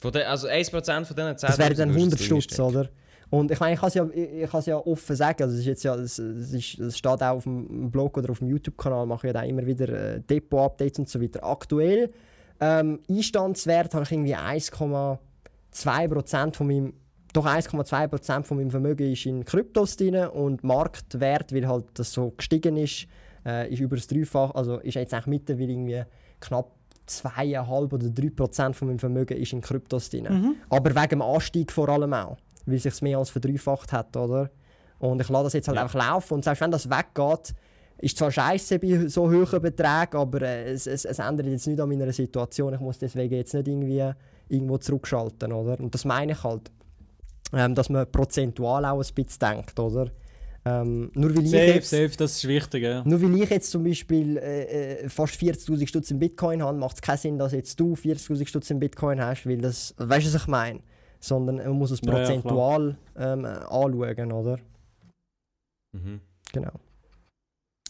Von den, also 1% von diesen 10 Das wären dann 100 Stutz, oder? Und ich meine, ich kann es ja, ich, ich kann's ja offen sagen, also es, ist jetzt ja, es, es, ist, es steht auch auf dem Blog oder auf dem YouTube-Kanal, mache ich ja da immer wieder äh, Depot-Updates und so weiter. Aktuell, ähm, Einstandswert habe ich irgendwie 1,2% von meinem, doch 1,2% von meinem Vermögen ist in Kryptos drin und Marktwert, weil halt das so gestiegen ist, äh, ist über das Dreifach, also ist jetzt eigentlich mittlerweile irgendwie knapp 2,5 oder 3% von meinem Vermögen ist in Kryptos drin. Aber wegen dem Anstieg vor allem auch, weil sich mehr als verdreifacht hat, oder? Und ich lasse das jetzt halt Ja. einfach laufen und selbst wenn das weggeht, ist zwar scheiße bei so hohen Beträgen, aber äh, es, es, es ändert jetzt nicht an meiner Situation. Ich muss deswegen jetzt nicht irgendwie irgendwo zurückschalten, oder? Und das meine ich halt, ähm, dass man prozentual auch ein bisschen denkt, oder? Ähm, nur weil ich Safe, jetzt, safe, das ist wichtig, ja. nur weil ich jetzt zum Beispiel äh, äh, fast 40'000 Stutz in Bitcoin habe, macht es keinen Sinn, dass jetzt du 40'000 Stutz in Bitcoin hast, weil das, weißt du, was ich meine? Sondern man muss es Ja, ja, prozentual ähm, äh, anschauen, oder? Mhm. Genau.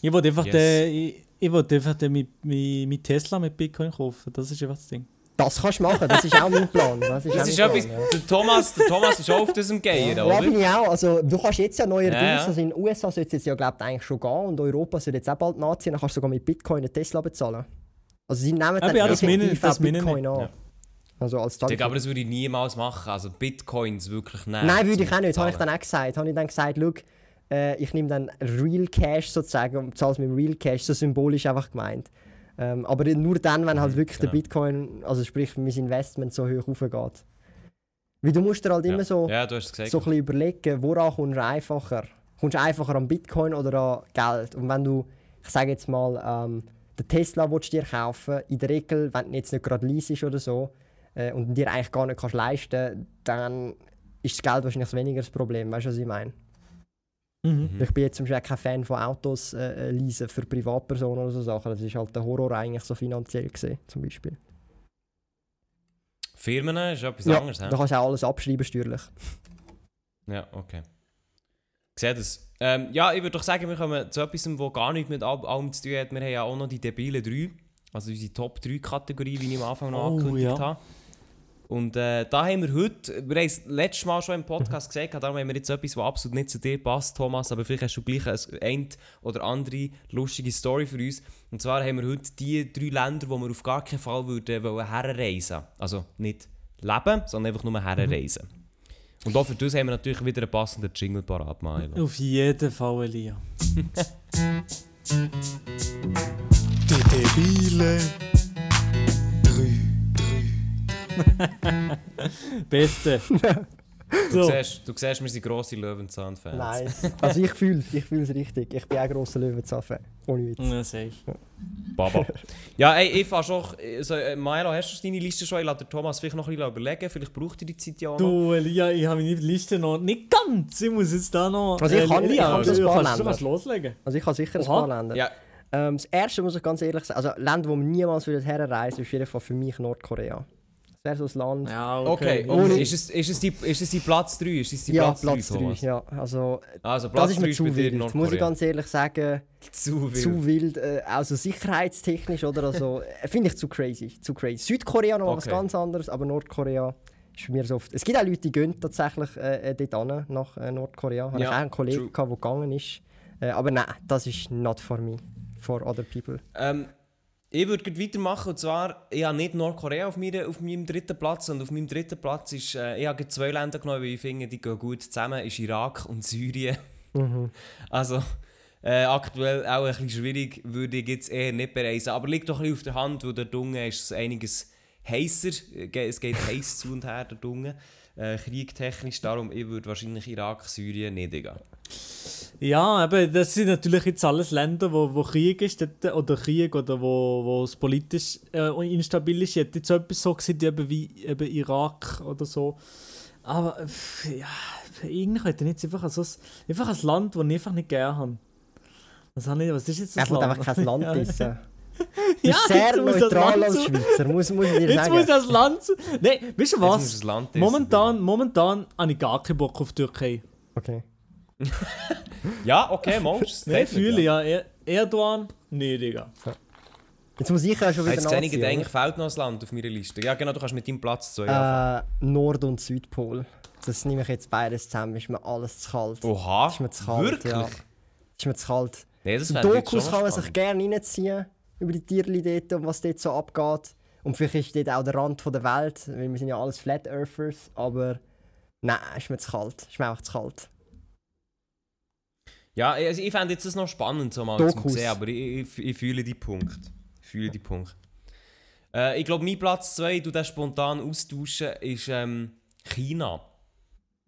Ich wollte einfach, Yes. den, ich, ich wollte einfach den, mit, mit, mit Tesla mit Bitcoin kaufen. Das ist einfach das Ding. Das kannst du machen, das ist auch mein Plan. Das ist, Das ist etwas, Plan, ja. der, Thomas, der Thomas ist auch auf diesem Gehen, Ja, oder? bin ich auch. Also, du kannst jetzt ja neuerdings, Ja, ja. also in den USA sollte es jetzt ja glaub, eigentlich schon gehen und Europa sollte jetzt auch bald nachziehen, dann kannst du sogar mit Bitcoin einen Tesla bezahlen. Also sie nehmen dann ja, das meine ich- effektiv das meine Bitcoin nicht. an. Ja. Also als Digga, aber das würde ich niemals machen. Also Bitcoins wirklich nehmen. Nein, würde ich auch nicht. Habe ich dann auch gesagt. Habe ich dann gesagt, schau, äh, ich nehme dann Real Cash sozusagen und zahle es mit dem Real Cash, so symbolisch einfach gemeint. Ähm, aber nur dann, wenn halt Mhm, wirklich der genau. Bitcoin, also sprich mein Investment so hoch raufgeht. Weil du musst dir halt immer ja. so, Ja, so ein überlegen, woran kommst du einfacher? Kommst du einfacher an Bitcoin oder an Geld? Und wenn du, ich sage jetzt mal, ähm, den Tesla willst du dir kaufen, in der Regel, wenn du jetzt nicht gerade lease oder so, äh, und dir eigentlich gar nicht kannst leisten dann ist das Geld wahrscheinlich weniger das Problem. Weißt du, was ich meine? Mhm. Mhm. Ich bin jetzt zum Beispiel kein Fan von Autos äh, äh, leasen für Privatpersonen oder so Sachen. Das ist halt der Horror eigentlich so finanziell gesehen, zum Beispiel. Firmen ist etwas Ja, anderes. da kannst du auch alles abschreiben steuerlich. Ja, okay. Ich sehe das. Ähm, ja, ich würde doch sagen, wir kommen zu etwas, was gar nichts mit all- allem zu tun hat. Wir haben ja auch noch die debilen 3. Also unsere Top 3 Kategorie, wie ich am Anfang noch Oh, angekündigt ja. habe. Und äh, da haben wir heute, wir haben es letztes Mal schon im Podcast gesagt, darum haben wir jetzt etwas, was absolut nicht zu dir passt, Thomas, aber vielleicht hast du gleich eine ein oder andere lustige Story für uns. Und zwar haben wir heute die drei Länder, wo wir auf gar keinen Fall würden wollen herreisen. Also nicht leben, sondern einfach nur herreisen. Und auch für das haben wir natürlich wieder einen passenden Jingle parat, Milo. Auf jeden Fall, Elia. [laughs] Die Debile. [laughs] Beste. Du, so. siehst, du siehst, wir sind grosse Löwenzahn-Fans. Nice. also ich fühle es, ich fühle es richtig. Ich bin auch grosser Löwenzahn-Fan. Ohne Witz. Ja, safe. Baba. [laughs] ja, ey, ich fahre schon. Also, äh, Milo, hast du deine Liste schon? Ich lasse Thomas vielleicht noch ein bisschen überlegen. Vielleicht braucht ihr die Zeit ja auch noch. Du, Elia, ich habe meine Liste noch nicht ganz. Ich muss jetzt da noch. Also ich kann- ich Elia, kann du das paar kannst, du Länder. kannst loslegen. Also ich habe sicher ein Oha. paar Länder. Ja, Ähm, das erste muss ich ganz ehrlich sagen, also Länder, wo man niemals würde herreisen, ist auf jeden Fall für mich Nordkorea. Das wäre so ein Land. Ja, okay. okay. Und Ohne- ist es, ist, es die, ist es die Platz 3? Ist es die ja, Platz, Platz 3, 3. Thomas? Ja, also Also Platz das ist 3 mir zu wild, muss ich ganz ehrlich sagen. Zu wild. Zu wild, äh, also sicherheitstechnisch oder also, [laughs] äh, finde ich zu crazy, zu crazy. Südkorea noch mal was Okay. ganz anderes, aber Nordkorea ist für mich so oft. Es gibt auch Leute, die gehen tatsächlich äh, äh, dort hin, nach äh, Nordkorea. Habe Ja, ich auch einen Kollegen der gegangen ist. Äh, aber nein, das ist not for me, for other people. Ähm, ich würde weitermachen und zwar, ich habe nicht Nordkorea auf, meiner, auf meinem dritten Platz und auf meinem dritten Platz ist, äh, ich habe zwei Länder genommen, weil ich finde, die gehen gut zusammen, ist Irak und Syrien. Mhm. [laughs] Also äh, aktuell auch ein bisschen schwierig, würde ich jetzt eher nicht bereisen. Aber liegt doch ein bisschen auf der Hand, wo der Dunge ist es einiges heißer, Ge- es geht heiß zu und her, der Dunge. Äh, kriegtechnisch, darum ich würde wahrscheinlich Irak, Syrien nicht gehen. Ja, eben, das sind natürlich jetzt alles Länder, wo, wo Krieg ist, dort, oder Krieg, oder wo, wo es politisch äh, instabil ist. Ich hätte jetzt so etwas so gesehen, eben wie eben Irak oder so. Aber pff, ja, irgendwie könnte ich jetzt einfach, als, so- einfach ein Land, das ich einfach nicht gerne habe. Was, habe ich, was ist jetzt Er das will Land? einfach kein Land [laughs] Ja. [laughs] Ja, sehr jetzt muss das neutral Land als Schweizer, muss, muss ich dir Jetzt sagen. muss das Land. Nein, weißt du Jetzt was? das Land. Momentan, momentan habe ich gar keinen Bock auf die Türkei. Okay. [laughs] Ja, okay, Monst. Nein, fühle ja. Er Erdogan, nee, Digga. Jetzt muss ich ja schon wieder Jetzt ich, nachziehen, eigentlich fehlt noch ein Land auf meiner Liste. Ja, genau, du kannst mit deinem Platz 2 oder? äh, Nord- und Südpol. Das nehme ich jetzt beides zusammen, ist mir alles zu kalt. Oha, ist mir zu kalt, wirklich? ja. Ist mir zu kalt. Nee, das jetzt Dokus kann man sich gerne reinziehen über die Tierli dort und was dort so abgeht. Und vielleicht ist dort auch der Rand von der Welt, weil wir sind ja alles Flat Earthers, aber nein, ist mir zu kalt. Ist mir einfach zu kalt. Ja, also ich fände jetzt das noch spannend, so mal zu Dokus. sehen, aber ich, ich, ich fühle die Punkt. Ich fühle die Punkt. Äh, ich glaube, mein Platz 2, du das spontan austauschen, ist ähm, China.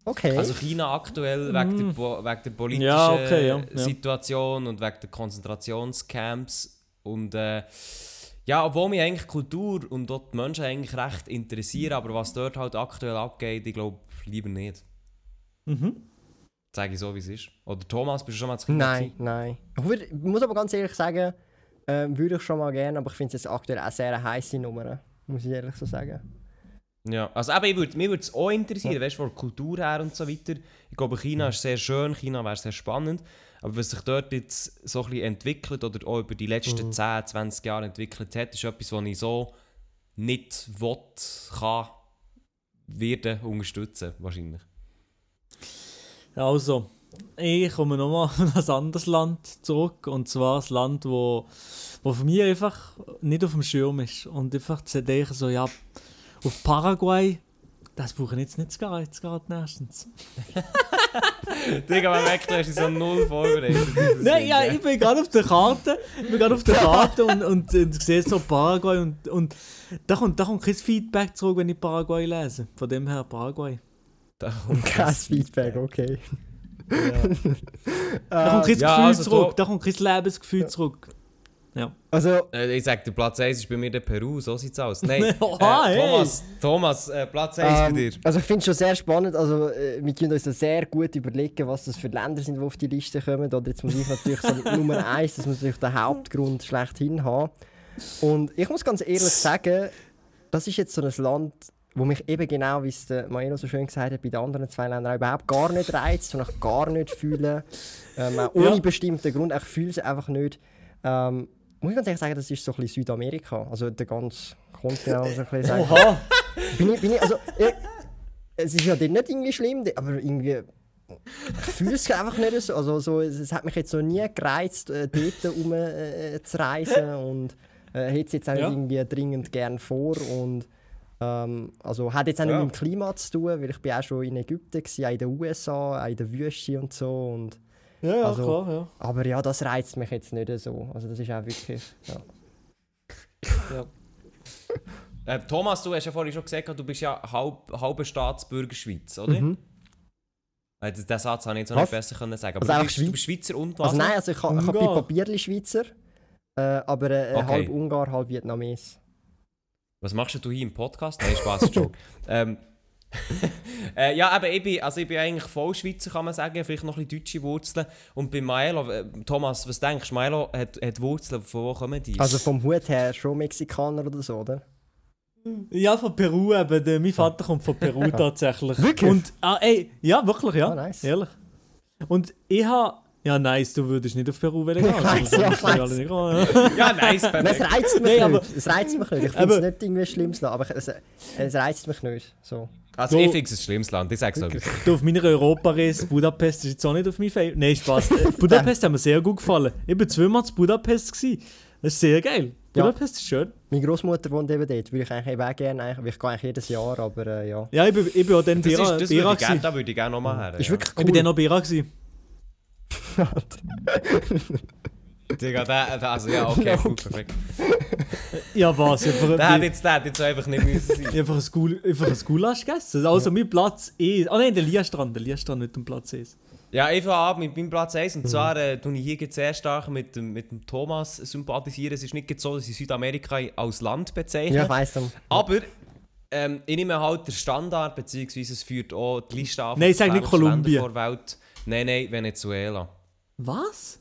Okay. Also China aktuell wegen, der, po- wegen der politischen Ja, okay, ja, ja. Situation und wegen der Konzentrationscamps. Und äh, ja, obwohl mich eigentlich Kultur und dort die Menschen eigentlich recht interessieren, aber was dort halt aktuell abgeht, ich glaube lieber nicht. Mhm. Sage ich so, wie es ist. Oder Thomas, bist du schon mal zu China nein, gewesen? nein. Ich, würd, ich muss aber ganz ehrlich sagen, ähm, würde ich schon mal gerne, aber ich finde es jetzt aktuell auch sehr heisse Nummer. Muss ich ehrlich so sagen. Ja, also eben, ich würd, mich würde es auch interessieren, weißt du, von der Kultur her und so weiter. Ich glaube, China ist sehr schön, China wäre sehr spannend. Aber was sich dort jetzt so ein bisschen entwickelt oder auch über die letzten 10, 20 Jahre entwickelt hat, ist etwas, was ich so nicht will, kann, werden unterstützen, wahrscheinlich. Also, ich komme nochmal auf [laughs] ein anderes Land zurück. Und zwar ein Land, wo, wo für mich einfach nicht auf dem Schirm ist. Und einfach zu denken, so, ja, auf Paraguay. Das brauche ich jetzt nicht zu gehen, jetzt geht erstens. [laughs] Digga, man merkt, du hast dich so null vorbereitet. Nein, ja, ich bin gerade auf der Karte, ich bin gerade auf der [laughs] Karte und, und, und sehe so Paraguay und, und da, kommt, da kommt kein Feedback zurück, wenn ich Paraguay lese. Von dem her Paraguay. Da kommt Kein Feedback, okay. Da kommt kein Ja, Gefühl also zurück, da- da kommt kein Lebensgefühl zurück. Also, Äh, Ich sag dir, Platz 1 ist bei mir der Peru, so sieht's aus. Nein, [laughs] äh, hey. Thomas, Thomas äh, Platz 1 bei ähm, dir. also ich finde es schon sehr spannend. Also, äh, wir können uns da sehr gut überlegen, was das für Länder sind, die auf die Liste kommen. Oder jetzt muss ich natürlich so [laughs] Nummer eins, das muss natürlich der Hauptgrund schlechthin haben. Und ich muss ganz ehrlich sagen, das ist jetzt so ein Land, wo mich eben genau, wie es der Maelo so schön gesagt hat, bei den anderen zwei Ländern überhaupt gar nicht reizt und gar nicht fühle. Ähm, auch ohne Ja. bestimmten Grund, ich fühle es einfach nicht. Ähm, muss ich ganz ehrlich sagen, das ist so ein bisschen Südamerika. Also der ganze Kontinent, ich ein bisschen sagen. Oha! Bin ich, bin ich, also, ich, es ist ja dort nicht irgendwie schlimm, aber irgendwie. Ich fühle es einfach nicht so. Also, so es, hat mich jetzt noch nie gereizt, äh, dort rum äh, zu reisen und äh, hätte es jetzt auch Ja. irgendwie dringend gern vor. Und, ähm, also, hat jetzt auch nicht Ja. mit dem Klima zu tun, weil ich bin auch schon in Ägypten, gewesen, auch in den USA, auch in der Wüste und so. Und, Ja, ja, Also- klar, ja. aber ja, das reizt mich jetzt nicht so. Also, das ist auch wirklich. Ja. Äh, Thomas, du hast ja vorhin schon gesagt, du bist ja halb, halber Staatsbürger Schweiz, oder? Mhm. Äh, Den Satz habe ich jetzt noch Was? nicht besser können sagen. Aber Also du, bist, du bist Schweizer und was? Also, nein, also ich, ha- ich habe. Papierli Schweizer, äh, aber äh, Okay. halb Ungar, halb Vietnames. Was machst du hier im Podcast? Nein, Spaß, Joke. [laughs] ähm, [laughs] äh, ja, aber ich bin, also ich bin eigentlich voll Schweizer, kann man sagen. Vielleicht noch ein bisschen deutsche Wurzeln. Und bei Milo, äh, Thomas, was denkst du? Milo hat, hat Wurzeln, von wo kommen die? Also vom Hut her schon Mexikaner oder so, oder? Ja, von Peru eben. Der, mein Vater kommt von Peru [laughs] tatsächlich. Wirklich? Und, ah, ey, ja, wirklich, ja. Ah, nice. Ehrlich. Und ich habe... Ja, nice, du würdest nicht auf Peru gehen. [laughs] Also, Nice, das ja, ja. ja, nice, Nein, es perfekt. reizt mich Nein, nicht. aber- es reizt mich nicht. Ich finde es nicht irgendwie schlimmes Land, aber es, es reizt mich nicht. So. Also So- ich finde es ein schlimmes Land, ich sag's euch. Du, auf meiner Europareise, Budapest ist jetzt auch nicht auf mein Favorit. Nein, Spaß. [laughs] Äh, Budapest hat mir sehr gut gefallen. Ich war zweimal zu Budapest. Gewesen. Das ist sehr geil. Ja. Budapest ist schön. Meine Großmutter wohnt eben dort. Würde ich eigentlich auch gerne. eigentlich- Ich gehe eigentlich jedes Jahr, aber äh, ja. Ja, ich bin, ich bin auch dann ist, das Bera würde ich da würde ich gerne nochmal her. Ist ja. wirklich Ich cool. bin dann noch Bera gewesen. [laughs] [laughs] Digga, der, der, also ja, okay, [laughs] gut, perfekt. Ja, was? Ich habe Der hat einfach, jetzt, der hat jetzt einfach nicht müssen sein. einfach ein Gul- einfach ein Gulasch gegessen. Also mein Platz ist... Ah nein, der Liastrand. Der Liastrand mit dem Platz ist. Ja, ich fange an mit meinem Platz 1 und Mhm. zwar äh, tue ich hier sehr stark mit, dem- mit dem Thomas sympathisieren. Es ist nicht so, dass ich Südamerika als Land bezeichne. Ja, ich weiss dann. Aber ähm, ich nehme halt den Standard, beziehungsweise es führt auch die Liste an. Nein, sag nicht gefährlichsten Ländern Kolumbien. Nein, nein, Venezuela. Was?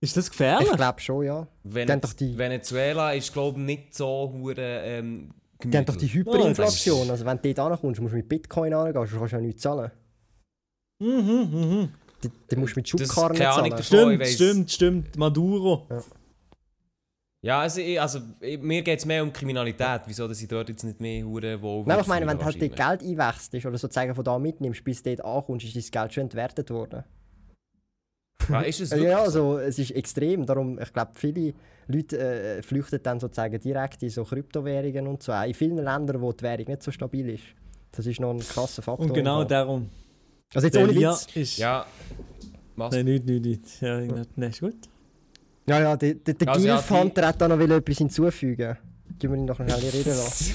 Ist das Ich gefährlich? glaube schon, ja. Venez die- Venezuela ist, glaube ich, nicht so hure ähm, Die haben doch die. Hyperinflation. Also wenn du dort ankommst, musst du mit Bitcoin angehen, sonst kannst du ja nichts zahlen. Mhm, mhm. Dann- musst du mit Schubkarren keine Ahnung, zahlen. ich Stimmt, stimmt, stimmt. Maduro. Ja, also, ich, also ich, mir geht es mehr um Kriminalität. Wieso, dass ich dort jetzt nicht mehr hure wo Nein, aber ich meine, wenn du halt dort Geld einwechselst oder sozusagen von da mitnimmst, bis du dort ankommst, ist dein Geld schon entwertet worden. Ja, ist es Ja, wirklich ja, so? also es ist extrem. Darum, ich glaube, viele Leute äh, flüchten dann sozusagen direkt in so Kryptowährungen und so. Auch in vielen Ländern, wo die Währung nicht so stabil ist. Das ist noch ein krasser Faktor. Und genau darum. Also jetzt Der ohne Witz. ist... Ja. Was? Nein, nicht, nicht, nicht. Ja, nein, ist gut. Ja, ja, der, der, der Also, die- Hunter hat da noch will etwas hinzufügen. Gib mir noch schnell reden lassen.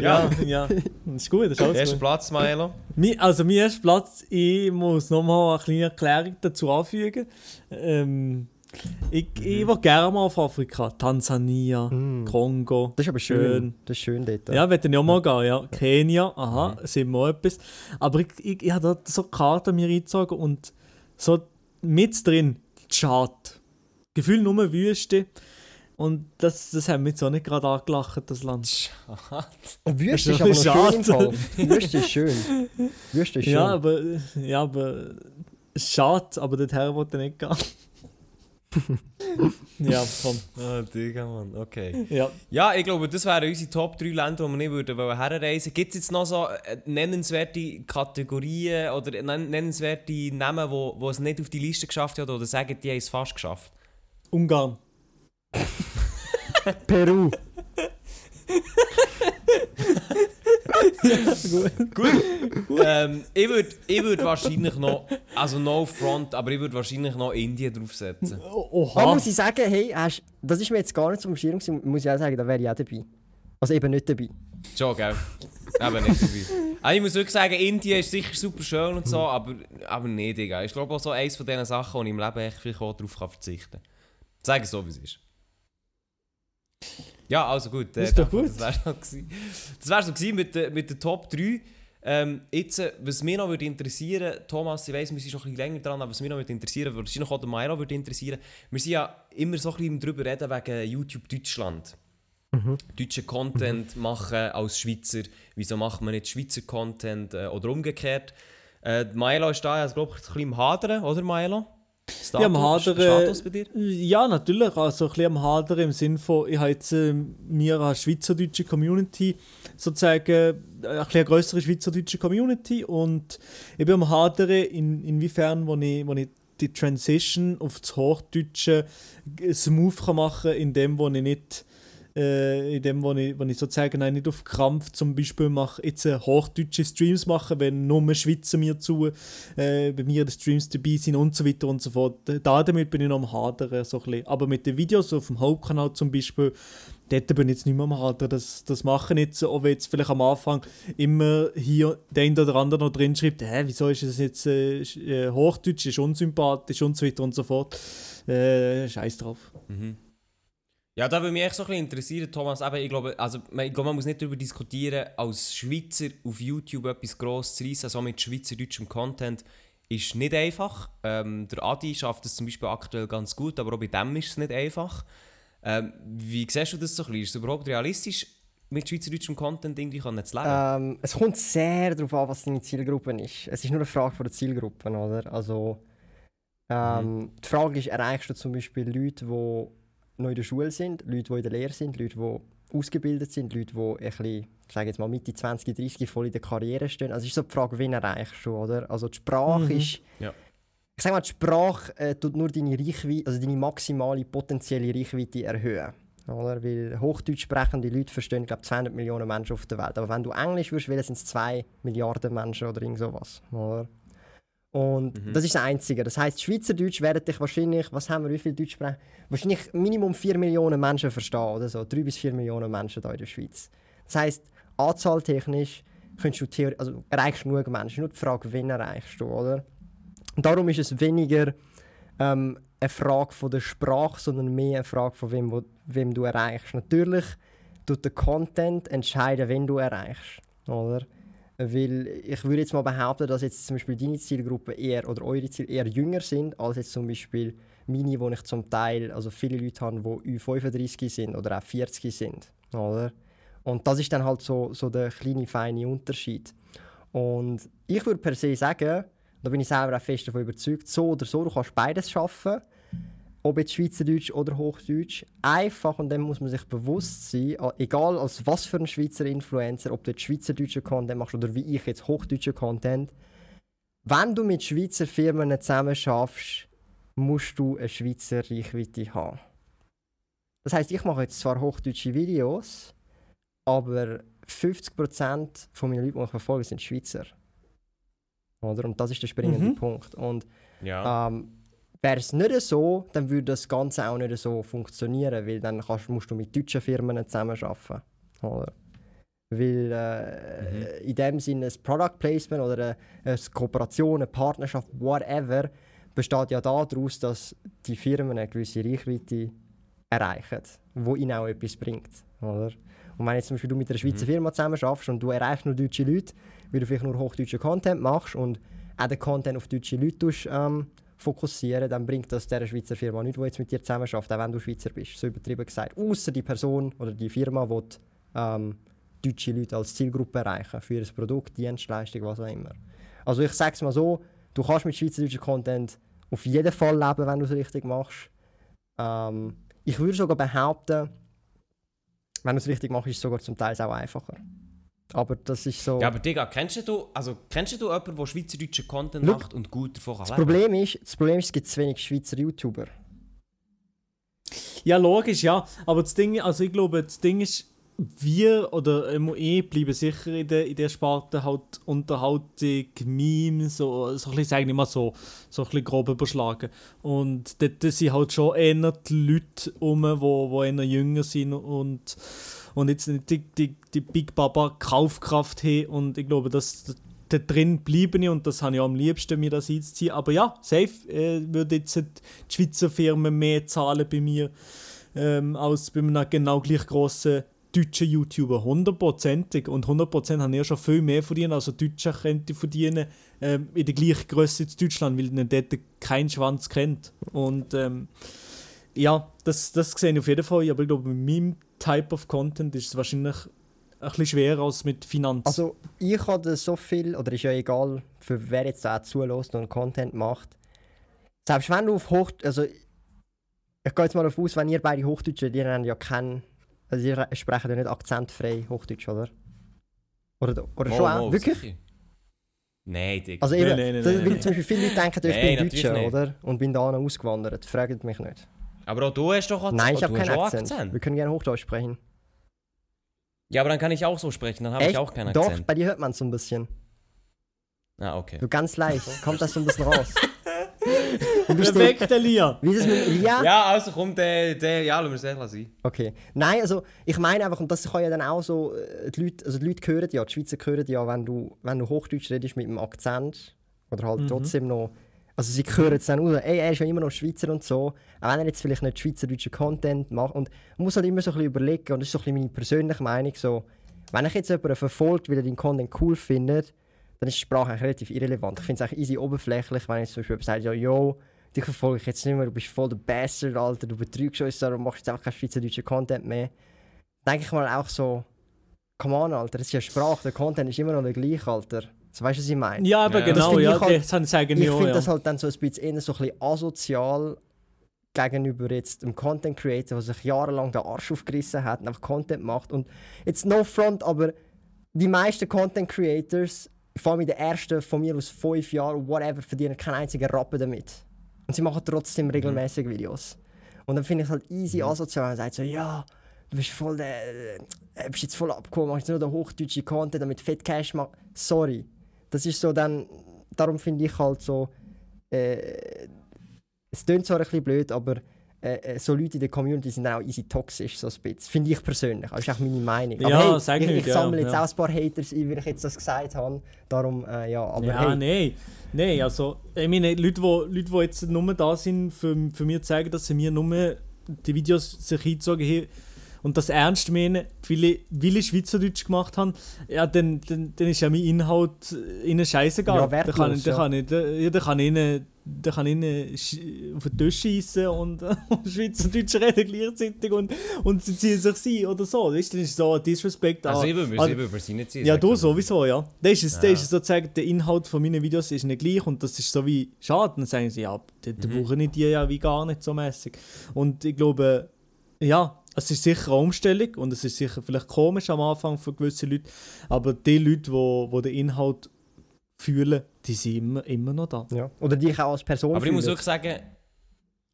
Ja, ja. Das [laughs] ist gut, das ist alles Erster gut. Platz, Maelo. Also mein erster Platz, ich muss nochmal eine kleine Erklärung dazu anfügen. Ähm, ich, ich will gerne mal auf Afrika. Tansania, Mm. Kongo. Das ist aber schön. Schön. Das ist schön dort. Ja, wollte ich auch mal gehen, ja. Kenia, aha, sind wir auch etwas. Aber ich, ich, ich habe da so Karten mir eingezogen und so mit drin, Tschad. Gefühl nur Wüste. Und das, das hat mich jetzt auch nicht gerade angelacht, das Land. Und Wüste ist ist aber schade. schön im Fall. Wüste ist schön. Wüste ist schön. Ja, aber, ja, aber schade, aber dorthin wollte ich nicht gehen. [laughs] ja, komm. Ah, Digga, Mann, okay. Ja. Ja, ich glaube, das wären unsere Top 3 Länder, die wir nicht würden herreisen. Gibt es jetzt noch so äh, nennenswerte Kategorien oder nenn- nennenswerte Namen, wo, wo es nicht auf die Liste geschafft haben oder sagen, die haben es fast geschafft? Ungarn. [laughs] Peru. Gut. ähm, ich würde ich würd wahrscheinlich noch, also no front, aber ich würde wahrscheinlich noch Indien draufsetzen. Da Oha. muss ich sagen, hey, hast, das ist mir jetzt gar nicht zum Schirm gewesen, muss ich auch sagen, da wäre ich auch dabei. Also eben nicht dabei. Schon, gell? Eben nicht dabei. Also ich muss wirklich sagen, Indien ist sicher super schön und so, aber, aber nicht, Digga. Ich glaube auch so eines von diesen Sachen, wo ich im Leben echt vielleicht auch darauf kann verzichten kann. Sagen so, wie es ist. Ja, also gut. Das ist doch gut. Das wäre so gewesen. Das so gewesen mit, den- mit den Top 3. Ähm, jetzt, äh, was mich noch würde interessieren, Thomas, ich weiss, wir sind schon ein bisschen länger dran, aber was mich noch würde interessieren, würde wahrscheinlich auch den Milo würde interessieren, wir sind ja immer so ein bisschen drüber reden wegen YouTube Deutschland. Deutschen Content machen als Schweizer, wieso macht man nicht Schweizer Content äh, oder umgekehrt. Äh, Milo ist da, also, glaube ich, ein bisschen im Hadern, oder Milo? Status, Ja, am Hadern. Status bei dir? Ja, natürlich. Also ein bisschen am Hadern im Sinne von, ich habe jetzt äh, mir eine schweizerdeutsche Community, sozusagen äh, ein bisschen eine größere schweizerdeutsche Community und ich bin am Hadern, in, inwiefern, wo ich, wo ich die Transition auf das Hochdeutsche smooth kann machen kann, in dem, wo ich nicht äh, in dem, wo ich, wo ich sozusagen nein, nicht auf Krampf zum Beispiel mache, jetzt äh, hochdeutsche Streams machen, wenn nur Schweizer mir zu äh, bei mir den Streams dabei sind und so weiter und so fort. Da damit bin ich noch am Hadern, so. Aber mit den Videos auf dem Hauptkanal zum Beispiel, dort bin ich jetzt nicht mehr am Hadern. Das, das mache ich so, auch wenn jetzt vielleicht am Anfang immer hier der eine oder andere noch drin schreibt, hä, wieso ist es jetzt äh, äh, Hochdeutsch, ist unsympathisch und so weiter und so fort. Äh, Scheiß drauf. Ja, da würde mich echt so ein bisschen interessieren, Thomas. Eben, ich, glaube, also, man- ich glaube, man muss nicht darüber diskutieren, als Schweizer auf YouTube etwas Grosses zu reissen, so mit schweizerdeutschem Content, ist nicht einfach. Ähm, der Adi schafft es zum Beispiel aktuell ganz gut, aber auch bei dem ist es nicht einfach. Ähm, wie siehst du das so ein bisschen? Ist es überhaupt realistisch, mit schweizerdeutschem Content irgendwie können zu leben? Ähm, es kommt sehr darauf an, was deine Zielgruppe ist. Es ist nur eine Frage von der Zielgruppe, oder? Also, ähm, die Frage ist, erreichst du zum Beispiel Leute, die noch in der Schule sind, Leute, die in der Lehre sind, Leute, die ausgebildet sind, Leute, die ein bisschen, ich sage jetzt mal Mitte 20, 30 voll in der Karriere stehen. Also es ist so die Frage, wen erreichst du, oder? Also die Sprache Mhm. ist... Ja. Ich sage mal, die Sprache äh, tut nur deine Reichweite, also deine maximale potenzielle Reichweite erhöhen. Oder? Weil Hochdeutsch sprechende Leute verstehen, glaube 200 Millionen Menschen auf der Welt. Aber wenn du Englisch würdest wählen, sind es 2 Milliarden Menschen oder irgend sowas. Oder? Und Mhm. das ist das Einzige. Das heisst, Schweizerdeutsch werden dich wahrscheinlich, was haben wir, wie viel Deutsch sprechen? Wahrscheinlich Minimum 4 Millionen Menschen verstehen oder so. 3 bis 4 Millionen Menschen hier in der Schweiz. Das heisst, anzahltechnisch könntest du Theorie, also erreichst du genug Menschen. Nur die Frage, wen erreichst du, oder? Und darum ist es weniger ähm, eine Frage von der Sprache, sondern mehr eine Frage von wem, wo, wem du erreichst. Natürlich tut der Content entscheiden, wen du erreichst, oder? Weil ich würde jetzt mal behaupten, dass jetzt zum Beispiel deine Zielgruppe eher oder eure Ziel eher jünger sind als jetzt zum Beispiel meine, wo ich zum Teil also viele Leute habe, die Ü35 sind oder auch 40 sind, oder? Und das ist dann halt so, so der kleine feine Unterschied. Und ich würde per se sagen, da bin ich selber auch fest davon überzeugt, so oder so, du kannst beides schaffen. Ob jetzt Schweizerdeutsch oder Hochdeutsch. Einfach, und dem muss man sich bewusst sein, a- egal als was für ein Schweizer Influencer, ob du jetzt schweizerdeutschen Content machst oder wie ich jetzt hochdeutschen Content, wenn du mit Schweizer Firmen zusammen schaffst, musst du eine Schweizer Reichweite haben. Das heißt, ich mache jetzt zwar hochdeutsche Videos, aber 50% von meinen Leuten, die ich verfolge, sind Schweizer. Oder? Und das ist der springende Mhm. Punkt. Und ja. ähm, Wäre es nicht so, dann würde das Ganze auch nicht so funktionieren, weil dann kannst, musst du mit deutschen Firmen zusammenarbeiten. Oder? Weil äh, in dem Sinne ein Product Placement oder eine, eine Kooperation, eine Partnerschaft, whatever, besteht ja daraus, dass die Firmen eine gewisse Reichweite erreichen, wo ihnen auch etwas bringt. Oder? Und wenn jetzt zum Beispiel du mit einer Schweizer Firma zusammen schaffst und du erreichst nur deutsche Leute, weil du vielleicht nur hochdeutschen Content machst und auch den Content auf deutsche Leute tust, ähm, fokussieren, dann bringt das der Schweizer Firma nicht, die jetzt mit dir zusammen schafft, auch wenn du Schweizer bist. So übertrieben gesagt. Außer die Person oder die Firma will ähm, deutsche Leute als Zielgruppe erreichen für ein Produkt, Dienstleistung, was auch immer. Also ich sage es mal so, du kannst mit schweizerdeutschem Content auf jeden Fall leben, wenn du es richtig machst. Ähm, ich würde sogar behaupten, wenn du es richtig machst, ist es sogar zum Teil auch einfacher. Aber das ist so... ja, aber Digga, kennst du, also, kennst du jemanden, der schweizerdeutschen Content Look, macht und gut davon kann das, leben? Problem ist, das Problem ist, es gibt zu wenig Schweizer YouTuber. Ja, logisch, ja. Aber das Ding, also ich glaube, das Ding ist, wir oder MOE bleiben sicher in der, in der Sparte halt Unterhaltung, Memes, so, so ein bisschen, sagen wir mal so, so ein bisschen grob überschlagen. Und dort sind halt schon eher die Leute um, die wo, wo eher jünger sind und, und jetzt nicht die, die, die Big Baba Kaufkraft haben. Und ich glaube, dass da drin bleiben und das habe ich am liebsten, mir das einzuziehen. Aber ja, safe äh, würde jetzt die Schweizer Firmen mehr zahlen bei mir ähm, als bei einem genau gleich grossen deutschen YouTuber. Hundertprozentig. Und 100% haben ja schon viel mehr verdient, als ein Deutscher könnte verdienen ähm, in der gleichen Größe in Deutschland, weil man dort keinen Schwanz kennt. Und ähm, ja, das, das sehe ich auf jeden Fall. Aber ich glaube, mit meinem Type of Content ist es wahrscheinlich ein bisschen schwerer als mit Finanzen. Also ich habe so viel, oder ist ja egal, für wer jetzt auch zulässt und Content macht. Selbst wenn du auf Hoch... Also ich gehe jetzt mal davon aus, wenn ihr beide Hochdeutsch die haben ja keinen... Also ihr sprecht ja nicht akzentfrei Hochdeutsch, oder? Oder, oder schon auch? Mo, Wirklich? sicher. Nein, Digga. Also eben, Nein, nein, nein, weil zum Beispiel viele Leute denken, ich bin Deutscher, oder? Und bin da ausgewandert. Fragt mich nicht. Aber auch du hast doch Akzent. Nein, ich oh, habe du hast keinen auch Akzent. Wir können gerne Hochdeutsch sprechen. Ja, aber dann kann ich auch so sprechen, dann habe ich auch keinen Doch, Akzent. bei dir hört man es so ein bisschen. Ah, okay. So ganz leicht [laughs] kommt das so ein bisschen raus. Du bist der, Perfekt, Elia! wie ist es mit Elia? Ja, also kommt der, der ja, lassen wir es sein. Okay. Nein, also ich meine einfach, und das kann ja dann auch so, äh, die Leute, also die Leute hören ja, die Schweizer hören ja, wenn du, wenn du Hochdeutsch redest mit einem Akzent oder halt trotzdem noch, also sie hören es dann raus, ey, er ist ja immer noch Schweizer und so, auch wenn er jetzt vielleicht nicht schweizerdeutschen Content macht und man muss halt immer so ein bisschen überlegen, und das ist so ein bisschen meine persönliche Meinung, so, wenn ich jetzt jemanden verfolgt, weil er deinen Content cool findet, dann ist die Sprache eigentlich relativ irrelevant. Ich finde es eigentlich easy oberflächlich, wenn ich zum Beispiel sage, ja, yo, dich verfolge ich jetzt nicht mehr, du bist voll der Bastard, Alter, du betrügst uns, darum machst du jetzt einfach keinen schweizerdeutschen Content mehr. Denke ich mal auch so, come on, Alter, das ist ja Sprache, der Content ist immer noch der gleiche, Alter. So weißt du, was ich meine? Ja, aber Ja, genau, ja, ich halt- das haben sagen ich finde ja. das halt dann so ein bisschen eher so ein bisschen asozial gegenüber jetzt dem Content Creator, der sich jahrelang den Arsch aufgerissen hat und einfach Content macht. Und jetzt no front, aber die meisten Content Creators, vor allem in den ersten von mir aus fünf Jahren, whatever, verdienen keinen einzigen Rappen damit. Und sie machen trotzdem regelmäßig Videos. Und dann finde ich es halt easy asozial, wenn man sagt so, ja, du bist voll der, äh, bist jetzt voll abgekommen, machst jetzt nur den hochdeutschen Content, damit Fett Cash machst. Sorry. Das ist so dann, darum finde ich halt so, äh, es klingt zwar ein bisschen blöd, aber äh, äh, so Leute in der Community sind auch easy toxisch, so ein bisschen. Finde ich persönlich. Das ist auch meine Meinung. Ja, aber hey, sag ich, nicht, ich ja, sammle jetzt ja. auch ein paar Haters ein, weil ich jetzt das gesagt habe. Darum, äh, ja, aber ja, hey. nein. Nein, also, ich meine, Leute, wo, Leute, die jetzt nur da sind, für, für mich zeigen, dass sie mir nur die Videos sich eingezogen haben und das ernst meinen, weil ich, weil ich Schweizerdeutsch gemacht habe, ja, dann, dann, dann ist ja mein Inhalt ihnen scheißegal. Ja, da kann, wertlos, da ja. kann ich, da, ja, da kann ich ihnen, da kann ich ihnen auf den Tisch schießen und, [laughs] und Schweizerdeutsch reden gleichzeitig und, und sie ziehen sich sein oder so. Weißt, das ist so ein Disrespect. Also ich würde ich würde sie nicht ziehen. ja, du sowieso, ja. Das ist, es, das Ja. ist sozusagen der Inhalt von meinen Videos ist nicht gleich und das ist so wie schade. Dann sagen sie, ja, dann Mhm. brauchen ich die ja wie gar nicht so mäßig. Und ich glaube, ja, es ist sicher eine Umstellung und es ist sicher vielleicht komisch am Anfang für gewisse Leute, aber die Leute, die wo, wo den Inhalt fühlen, die sind immer, immer noch da. Ja. Oder dich auch als Person Aber ich muss fühlen. wirklich sagen,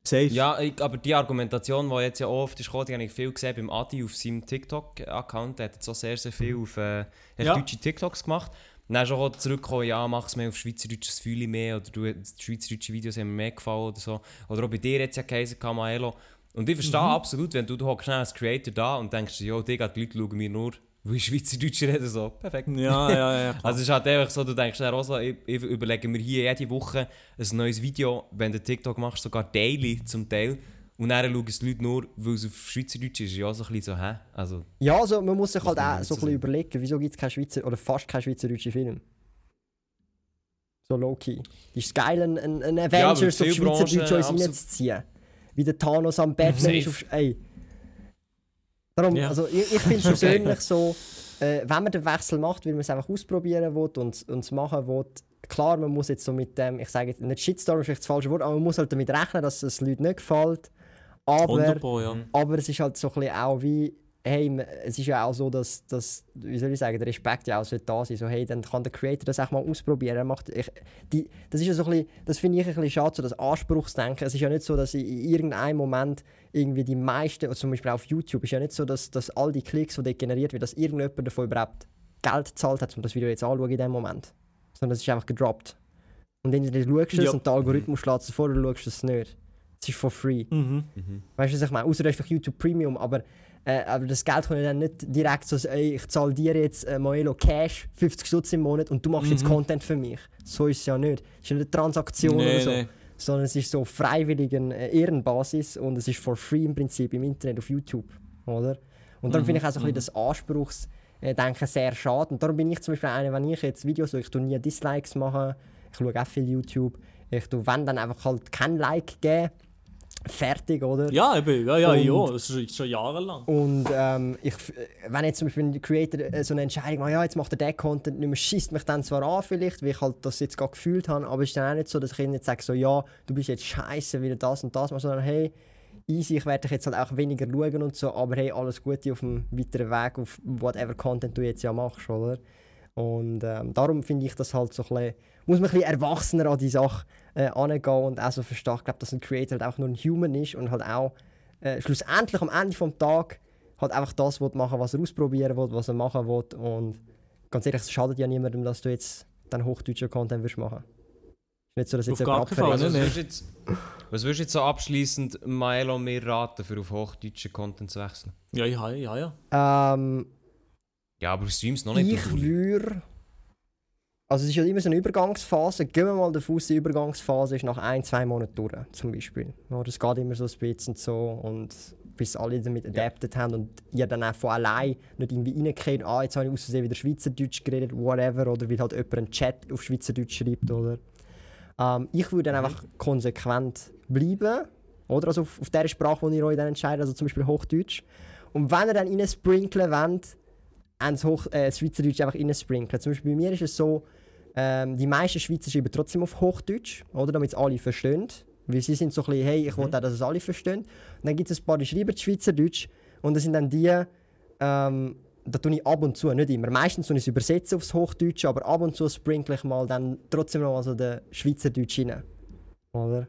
Safe. ja, ich, aber die Argumentation, die jetzt ja auch oft ist, die habe ich viel gesehen beim Adi auf seinem TikTok-Account. Der hat jetzt so sehr, sehr viel auf äh, Ja. deutsche TikToks gemacht. Und dann ist auch zurückgekommen, ja, mach es mehr auf Schweizerdeutsch, das fühle ich mehr. Oder du, die schweizerdeutschen Videos haben mir mehr gefallen oder so. Oder auch bei dir jetzt ja geheißen, Kamaelo. Und ich verstehe absolut, wenn du, du hockst schnell als Creator da und denkst, ja, Digga, die Leute schauen mir nur, weil ich Schweizerdeutsch rede, so, perfekt. Ja, ja, ja. [laughs] klar. Also es ist halt einfach so, du denkst dann auch so, ich, ich überlege mir hier jede Woche ein neues Video, wenn du TikTok machst, sogar daily zum Teil. Und dann schauen es die Leute nur, weil es auf Schweizerdeutsch ist. Ja, so ein bisschen so, hä? Also, Ja, also man muss sich halt auch so ein bisschen überlegen, wieso gibt es keinen Schweizer oder fast keinen schweizerdeutschen Film. So low-key. Es ist geil, einen, weil Avengers auf viele Schweizerdeutsch uns reinzuziehen. Wie der Thanos am Batman Safe. ist auf... Ey. Darum, Ja. also ich, ich finde [laughs] persönlich so, äh, wenn man den Wechsel macht, weil man es einfach ausprobieren will und es machen will, klar, man muss jetzt so mit dem, ich sage jetzt nicht Shitstorm ist vielleicht das falsche Wort, aber man muss halt damit rechnen, dass es Leuten nicht gefällt. Aber... 100 Pro, ja. Aber es ist halt so ein bisschen auch wie, hey, es ist ja auch so, dass, dass wie soll ich sagen, der Respekt ja auch sollte da sein. So, hey, dann kann der Creator das auch mal ausprobieren. Er macht, ich, die, das ist ja so ein bisschen, das finde ich ein bisschen schade, so das Anspruchsdenken. Es ist ja nicht so, dass in irgendeinem Moment irgendwie die meisten, zum Beispiel auf YouTube, ist ja nicht so, dass, dass all die Klicks, die dort generiert werden, dass irgendjemand davon überhaupt Geld gezahlt hat, um das Video jetzt anzuschauen in dem Moment. Sondern es ist einfach gedroppt. Und entweder schaust du es Ja. und der Algorithmus schlägt es vor du schaust es nicht. Es ist for free. Mhm. Weißt du, was ich meine? Außer du hast einfach YouTube Premium, aber, äh, aber das Geld kommt dann nicht direkt so, ey, ich zahle dir jetzt äh, Moelo Cash 50 Stutz im Monat und du machst jetzt Mhm. Content für mich. So ist es ja nicht. Es ist nicht eine Transaktion Nee, oder so, nee. sondern es ist so auf freiwilligen äh, Ehrenbasis und es ist for free im Prinzip im Internet auf YouTube, oder? Und darum Mhm, finde ich auch so ein bisschen das Anspruchsdenken sehr schade. Und darum bin ich zum Beispiel einer, wenn ich jetzt Videos so, ich tue nie Dislikes machen, ich schaue auch viel YouTube, ich tue, wenn dann einfach halt kein Like geben, fertig, oder? Ja, eben, ja, ja, Und- ja, das ist schon jahrelang. Und ähm, ich, wenn jetzt zum Beispiel ein Creator äh, so eine Entscheidung macht, ja, jetzt macht er den Content nicht mehr, schießt mich dann zwar an vielleicht, weil ich halt das jetzt gerade gefühlt habe, aber es ist dann auch nicht so, dass ich ihnen jetzt sage, so, ja, du bist jetzt scheiße, weil du das und das machst, sondern hey, easy, ich werde dich jetzt halt auch weniger schauen und so, aber hey, alles Gute auf dem weiteren Weg, auf whatever Content du jetzt ja machst, oder? Und ähm, darum finde ich das halt so ein bisschen, muss man ein bisschen erwachsener an die Sache äh, angehen und auch so verstehen, ich glaube, dass ein Creator halt auch nur ein Human ist und halt auch äh, schlussendlich am Ende vom Tag halt einfach das will machen, was er ausprobieren will, was er machen will. Und ganz ehrlich, es schadet ja niemandem, dass du jetzt dann hochdeutscher Content wirst machen. Ist nicht so, dass jetzt Auf gar keinen Fall, abverlangt. Also, was, würdest du jetzt, so abschließend Milo mir raten, für auf hochdeutschen Content zu wechseln? Ja, ja, ja, ja. Ähm, Ja, aber du streamst noch nicht. ich würde... Also es ist ja immer so eine Übergangsphase. Gehen wir mal davon aus, die Übergangsphase ist nach ein, zwei Monaten durch, zum Beispiel. Ja, das geht immer so ein bisschen so und bis alle damit adapted haben und ihr dann auch von allein nicht irgendwie reinkommt, ah, jetzt habe ich aus Versehen wieder Schweizerdeutsch geredet, whatever, oder weil halt jemand einen Chat auf Schweizerdeutsch schreibt, oder? Ähm, ich würde dann einfach konsequent bleiben, oder? Also auf, auf der Sprache, die ihr euch dann entscheidet, also zum Beispiel Hochdeutsch. Und wenn ihr dann rein sprinklen wollt, ans Hoch, äh, Schweizerdeutsch einfach reinsprinkeln. Zum Beispiel bei mir ist es so, ähm, die meisten Schweizer schreiben trotzdem auf Hochdeutsch, oder, damit es alle verstehen. Weil sie sind so ein bisschen, hey, ich will auch, dass es alle verstehen. Und dann gibt es ein paar, die schreiben Schweizerdeutsch und das sind dann die, ähm, da tue ich ab und zu, nicht immer. Meistens tue ich es übersetzen aufs Hochdeutsche, aber ab und zu sprinkle ich mal dann trotzdem noch mal so den Schweizerdeutsch rein. Oder?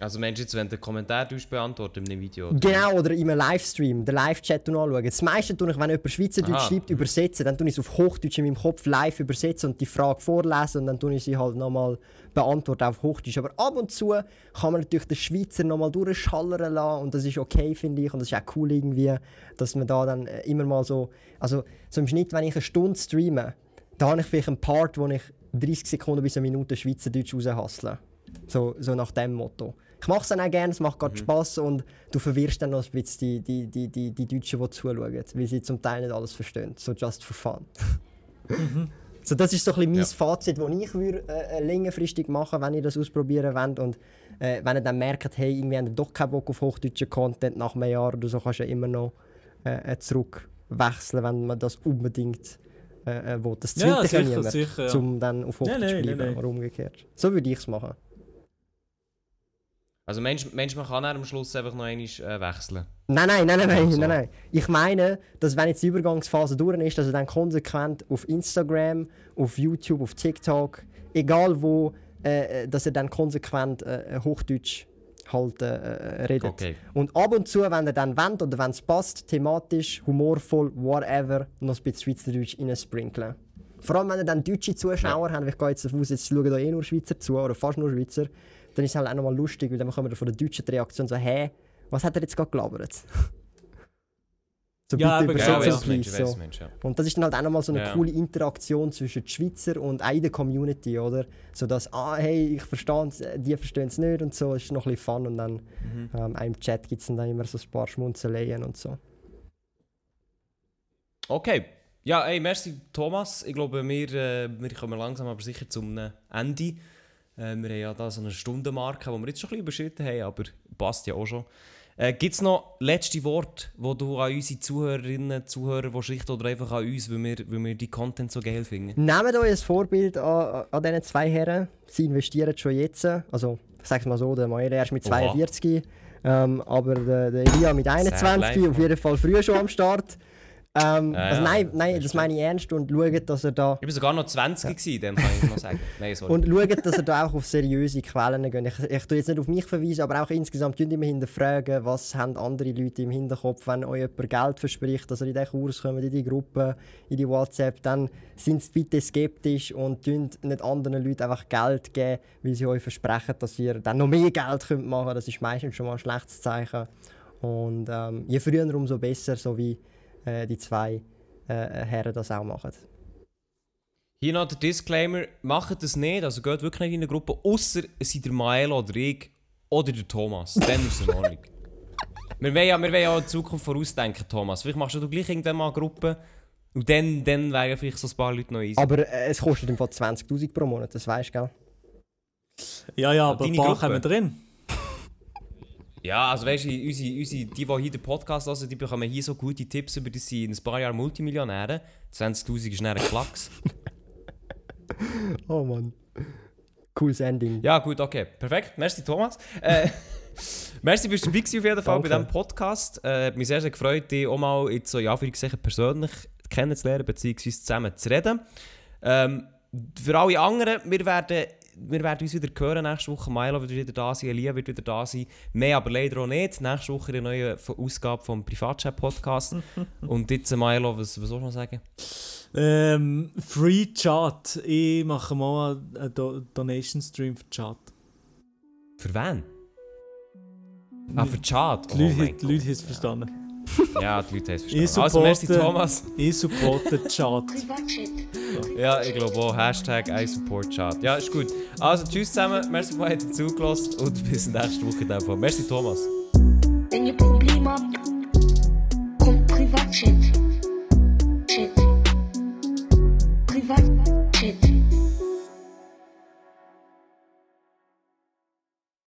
Also meinst du jetzt, wenn du einen Kommentar tust, beantworten in einem Video? oder? Genau, oder in einem Livestream, den Live-Chat anschauen. Das meiste tue ich, wenn jemand Schweizerdeutsch Aha. schreibt, übersetzen. Dann tue ich es auf Hochdeutsch in meinem Kopf live übersetzen und die Frage vorlesen und dann tue ich sie halt nochmal beantworten auf Hochdeutsch. Aber ab und zu kann man natürlich den Schweizer nochmal durchschallern lassen und das ist okay, finde ich. Und das ist auch cool irgendwie, dass man da dann äh, immer mal so... Also so im Schnitt, wenn ich eine Stunde streame, da habe ich vielleicht einen Part, wo ich 30 Sekunden bis eine Minute Schweizerdeutsch raushassle. So, so nach dem Motto. Ich mache es dann auch gerne, es macht gerade Spass und du verwirrst dann noch ein bisschen die, die, die, die, die Deutschen, die zuschauen, weil sie zum Teil nicht alles verstehen. So just for fun. [laughs] so, das ist so ein bisschen mein Ja. Fazit, das ich würde, äh, längerfristig machen wenn ihr das ausprobieren wollt. Und äh, wenn ihr dann merkt, hey, irgendwie habt ihr doch keinen Bock auf hochdeutschen Content nach einem Jahr oder so, kannst du ja immer noch äh, zurückwechseln, wenn man das unbedingt äh, äh, will. Das zwingt Ja, sicher, niemand, sicher. Ja. um dann auf Hochdeutsch zu bleiben oder umgekehrt. So würde ich es machen. Also meinst meinst man kann am Schluss einfach noch einmal äh, wechseln? Nein, nein, nein, nein, nein, so. nein, nein. Ich meine, dass wenn jetzt die Übergangsphase durch ist, dass er dann konsequent auf Instagram, auf YouTube, auf TikTok, egal wo, äh, äh, dass er dann konsequent äh, Hochdeutsch halt äh, äh, redet. Okay. Und ab und zu, wenn er dann wendet oder wenn es passt, thematisch, humorvoll, whatever, noch ein bisschen Schweizerdeutsch reinsprinkeln. Vor allem, wenn er dann deutsche Zuschauer haben, ich gehe jetzt davon aus, jetzt schauen da eh nur Schweizer zu, oder fast nur Schweizer, dann ist es halt auch nochmal lustig, weil dann kommen wir von der deutschen die Reaktion so, hä, was hat er jetzt gerade gelabert? [laughs] so Ja, bitte Ja, genau, weiß, was So. meinst, ja. Und das ist dann halt auch nochmal so eine Ja. coole Interaktion zwischen den Schweizer und auch in der Community, oder? So dass, ah, hey, ich verstehe es, äh, die verstehen es nicht und so, es ist noch ein bisschen fun und dann Mhm. ähm, auch im Chat gibt es dann immer so ein paar Schmunzeleien und so. Okay. Ja, ey, merci Thomas. Ich glaube, wir, äh, wir kommen langsam aber sicher zum äh, Ende. Äh, wir haben ja da so eine Stundenmarke, die wir jetzt schon ein bisschen überschritten haben, aber passt ja auch schon. Äh, Gibt es noch letzte Worte, wo du an unsere Zuhörerinnen, Zuhörer willst richten oder einfach an uns, weil wir, weil wir die Content so geil finden? Nehmt euch ein Vorbild an, an diesen zwei Herren. Sie investieren schon jetzt. Also, ich sage es mal so, der Maele erst mit Oha. 42. Ähm, aber der, der Elia mit 21 auf jeden Fall früher schon am Start. [laughs] Ähm, Ja, also ja, nein, das nein, ist das meine ich ernst und schaut, dass er da Ich war sogar noch 20 gewesen, dann kann ich noch sagen. Nein, sorry. und schaut, dass er da auch auf seriöse Quellen geht. Ich, ich tue jetzt nicht auf mich verweisen, aber auch insgesamt tun immer hinterfragen, was haben andere Leute im Hinterkopf, wenn euch jemand Geld verspricht, dass er in den Kurs kommt, in die Gruppe, in die WhatsApp, dann sind sie bitte skeptisch und tun nicht anderen Leuten einfach Geld geben, weil sie euch versprechen, dass ihr dann noch mehr Geld könnt machen könnt. Das ist meistens schon mal ein schlechtes Zeichen. Und ähm, je früher, umso besser, so wie äh, die zwei äh, Herren das auch machen. Hier noch der Disclaimer: macht das nicht, also geht wirklich nicht in eine Gruppe, außer es sind der Maelo oder ich oder der Thomas. Dann ist es in Ordnung. [laughs] wir wollen ja, wir wollen ja in Zukunft vorausdenken, Thomas. Vielleicht machst du gleich irgendwann mal eine Gruppe und dann, dann wären vielleicht so ein paar Leute noch easy. Aber äh, es kostet im Fall 20'000 pro Monat, das weißt du, gell? Ja, ja, aber ein deine paar Gruppe? kommen drin. Ja, also weißt du, unsere, unsere, die, die hier den Podcast hören, die bekommen hier so gute Tipps über die sind in ein paar Jahren Multimillionäre. 20'000 ist dann ein Klacks. [laughs] Oh Mann. Cooles Ending. Ja, gut, okay. Perfekt. Merci, Thomas. Äh, [laughs] merci, bist du dabei auf jeden Fall bei Danke. diesem Podcast. Äh, hat mich sehr, sehr gefreut, dich auch mal jetzt so, in Anführungszeichen persönlich kennenzulernen, beziehungsweise zusammen zu reden. Ähm, für alle anderen, wir werden, wir werden uns wieder hören nächste Woche. Milo wird wieder da sein, Elia wird wieder da sein. Mehr aber leider auch nicht. Nächste Woche eine neue Ausgabe vom Privatchat-Podcast. [laughs] Und jetzt, Milo, was, was soll ich noch sagen? Ähm, Free Chat. Ich mache mal einen Do Donation Stream für Chat. Für wen? Ah, für Chat. Die Leute, mein die Leute haben es verstanden. Ja, die Leute haben es Ich verstanden. Also, merci, Thomas. Ich supporte Chat. Ja, ich glaube auch. Hashtag iSupportChat. Ja, ist gut. Also, tschüss zusammen. Merci, dass ihr zugelassen und bis nächste Woche. in dem Fall. Merci, Thomas. Wenn ihr Probleme habt, kommt Privatchat.